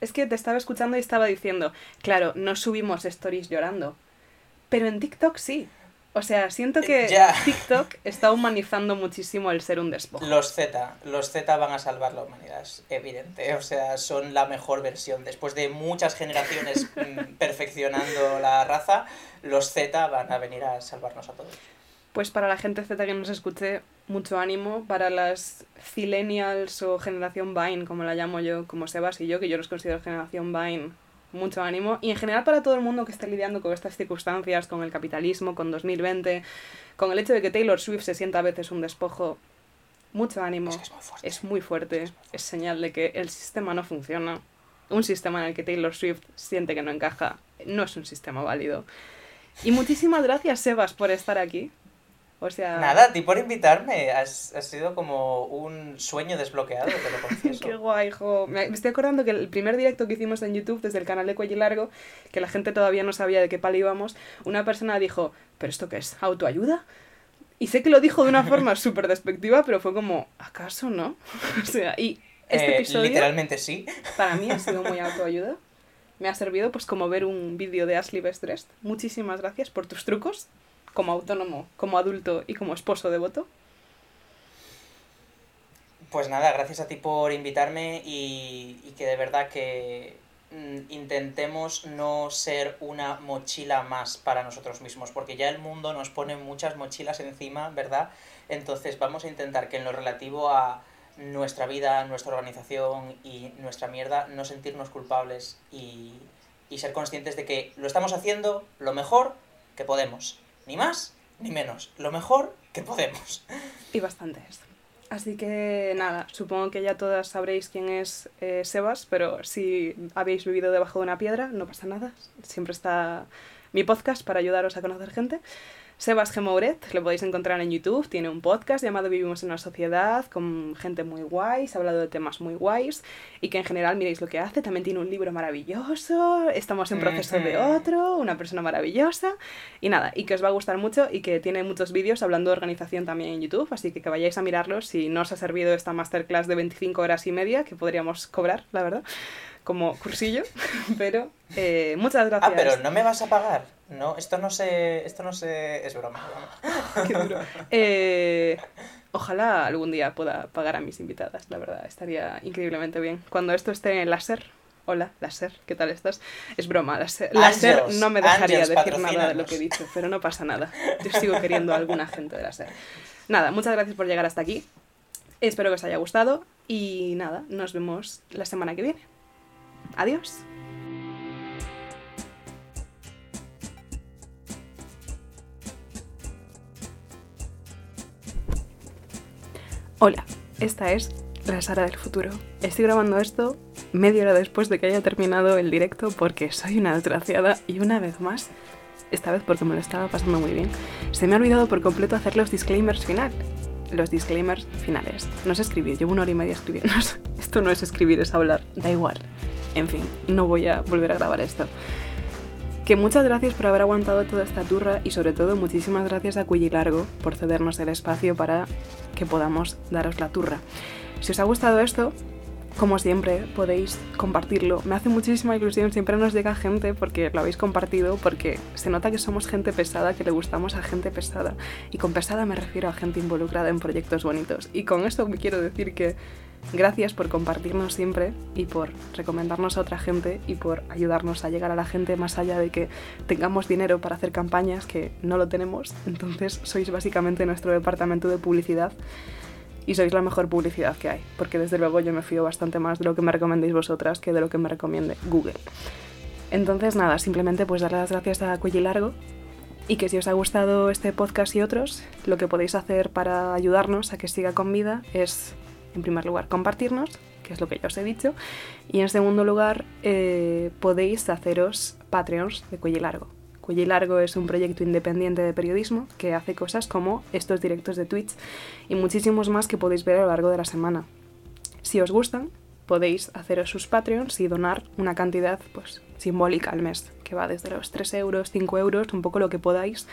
Es que te estaba escuchando y estaba diciendo, claro, no subimos stories llorando, pero en TikTok sí. O sea, siento que Ya. TikTok está humanizando muchísimo el ser un despojo. Los Z, los Z van a salvar la humanidad, es evidente. O sea, son la mejor versión. Después de muchas generaciones mm, perfeccionando la raza, los Z van a venir a salvarnos a todos. Pues para la gente Z que nos escuche, mucho ánimo. Para las Zillennials o Generación Vine, como la llamo yo, como Sebas y yo, que yo los considero Generación Vine, mucho ánimo. Y en general para todo el mundo que esté lidiando con estas circunstancias, con el capitalismo, con 2020, con el hecho de que Taylor Swift se sienta a veces un despojo, mucho ánimo. Es que es muy fuerte. Es muy fuerte. Es señal de que el sistema no funciona. Un sistema en el que Taylor Swift siente que no encaja no es un sistema válido. Y muchísimas gracias, Sebas, por estar aquí. O sea, Nada, a ti por invitarme. Has, has sido como un sueño desbloqueado, te lo confieso. Qué guay, jo. Me estoy acordando que el primer directo que hicimos en YouTube desde el canal de Cuello Largo, que la gente todavía no sabía de qué palo íbamos, una persona dijo, ¿pero esto qué es? ¿Autoayuda? Y sé que lo dijo de una forma súper despectiva, pero fue como, ¿acaso no? o sea, y este Eh, episodio literalmente sí. para mí ha sido muy autoayuda. Me ha servido pues como ver un vídeo de Ashley Best Dressed. Muchísimas gracias por tus trucos, como autónomo, como adulto y como esposo devoto. Pues nada, gracias a ti por invitarme y, que de verdad que mm, intentemos no ser una mochila más para nosotros mismos, porque ya el mundo nos pone muchas mochilas encima, ¿verdad? Entonces vamos a intentar que en lo relativo a nuestra vida, nuestra organización y nuestra mierda, no sentirnos culpables y ser conscientes de que lo estamos haciendo lo mejor que podemos. Ni más ni menos. Lo mejor que podemos. Y bastantes. Así que nada, supongo que ya todas sabréis quién es eh, Sebas, pero si habéis vivido debajo de una piedra, no pasa nada. Siempre está mi podcast para ayudaros a conocer gente. Sebas Gemouret, lo podéis encontrar en YouTube, tiene un podcast llamado Vivimos en una sociedad, con gente muy guay, se ha hablado de temas muy guays, y que en general miréis lo que hace, también tiene un libro maravilloso, estamos en proceso de otro, una persona maravillosa, y nada, y que os va a gustar mucho, y que tiene muchos vídeos hablando de organización también en YouTube, así que que vayáis a mirarlos si no os ha servido esta masterclass de 25 horas y media, que podríamos cobrar, la verdad, como cursillo, pero eh, muchas gracias. Ah, pero no me vas a pagar. No, esto no se. Esto no se. Es broma. broma. Qué duro. Eh, ojalá algún día pueda pagar a mis invitadas, la verdad, estaría increíblemente bien. Cuando esto esté en láser, hola, láser, ¿qué tal estás? Es broma, láser, láser no me dejaría decir nada de lo que he dicho, pero no pasa nada. Yo sigo queriendo a alguna gente de láser. Nada, muchas gracias por llegar hasta aquí. Espero que os haya gustado y nada, nos vemos la semana que viene. Adiós. Hola, esta es la Sara del futuro. Estoy grabando esto media hora después de que haya terminado el directo porque soy una desgraciada y una vez más, esta vez porque me lo estaba pasando muy bien, se me ha olvidado por completo hacer los disclaimers final. Los disclaimers finales. No sé escribir, llevo una hora y media escribiendo. Esto no es escribir, es hablar. Da igual. En fin, no voy a volver a grabar esto. Que muchas gracias por haber aguantado toda esta turra y sobre todo muchísimas gracias a Cuyi Largo por cedernos el espacio para que podamos daros la turra. Si os ha gustado esto, como siempre, podéis compartirlo. Me hace muchísima ilusión, siempre nos llega gente porque lo habéis compartido, porque se nota que somos gente pesada, que le gustamos a gente pesada. Y con pesada me refiero a gente involucrada en proyectos bonitos. Y con esto me quiero decir que gracias por compartirnos siempre y por recomendarnos a otra gente y por ayudarnos a llegar a la gente más allá de que tengamos dinero para hacer campañas, que no lo tenemos. Entonces sois básicamente nuestro departamento de publicidad y sois la mejor publicidad que hay, porque desde luego yo me fío bastante más de lo que me recomendéis vosotras que de lo que me recomiende Google. Entonces nada, simplemente pues darle las gracias a Cuello Largo y que si os ha gustado este podcast y otros, lo que podéis hacer para ayudarnos a que siga con vida es, en primer lugar, compartirnos, que es lo que ya os he dicho, y en segundo lugar, eh, podéis haceros Patreons de Cuello Largo. Cuello Largo es un proyecto independiente de periodismo que hace cosas como estos directos de Twitch y muchísimos más que podéis ver a lo largo de la semana. Si os gustan, podéis haceros sus Patreons y donar una cantidad pues simbólica al mes, que va desde los 3 euros, 5 euros, un poco lo que podáis.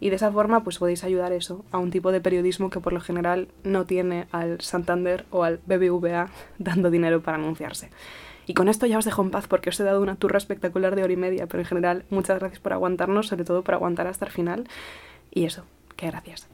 Y de esa forma pues podéis ayudar eso a un tipo de periodismo que por lo general no tiene al Santander o al BBVA dando dinero para anunciarse. Y con esto ya os dejo en paz porque os he dado una turra espectacular de hora y media, pero en general muchas gracias por aguantarnos, sobre todo por aguantar hasta el final. Y eso, que gracias.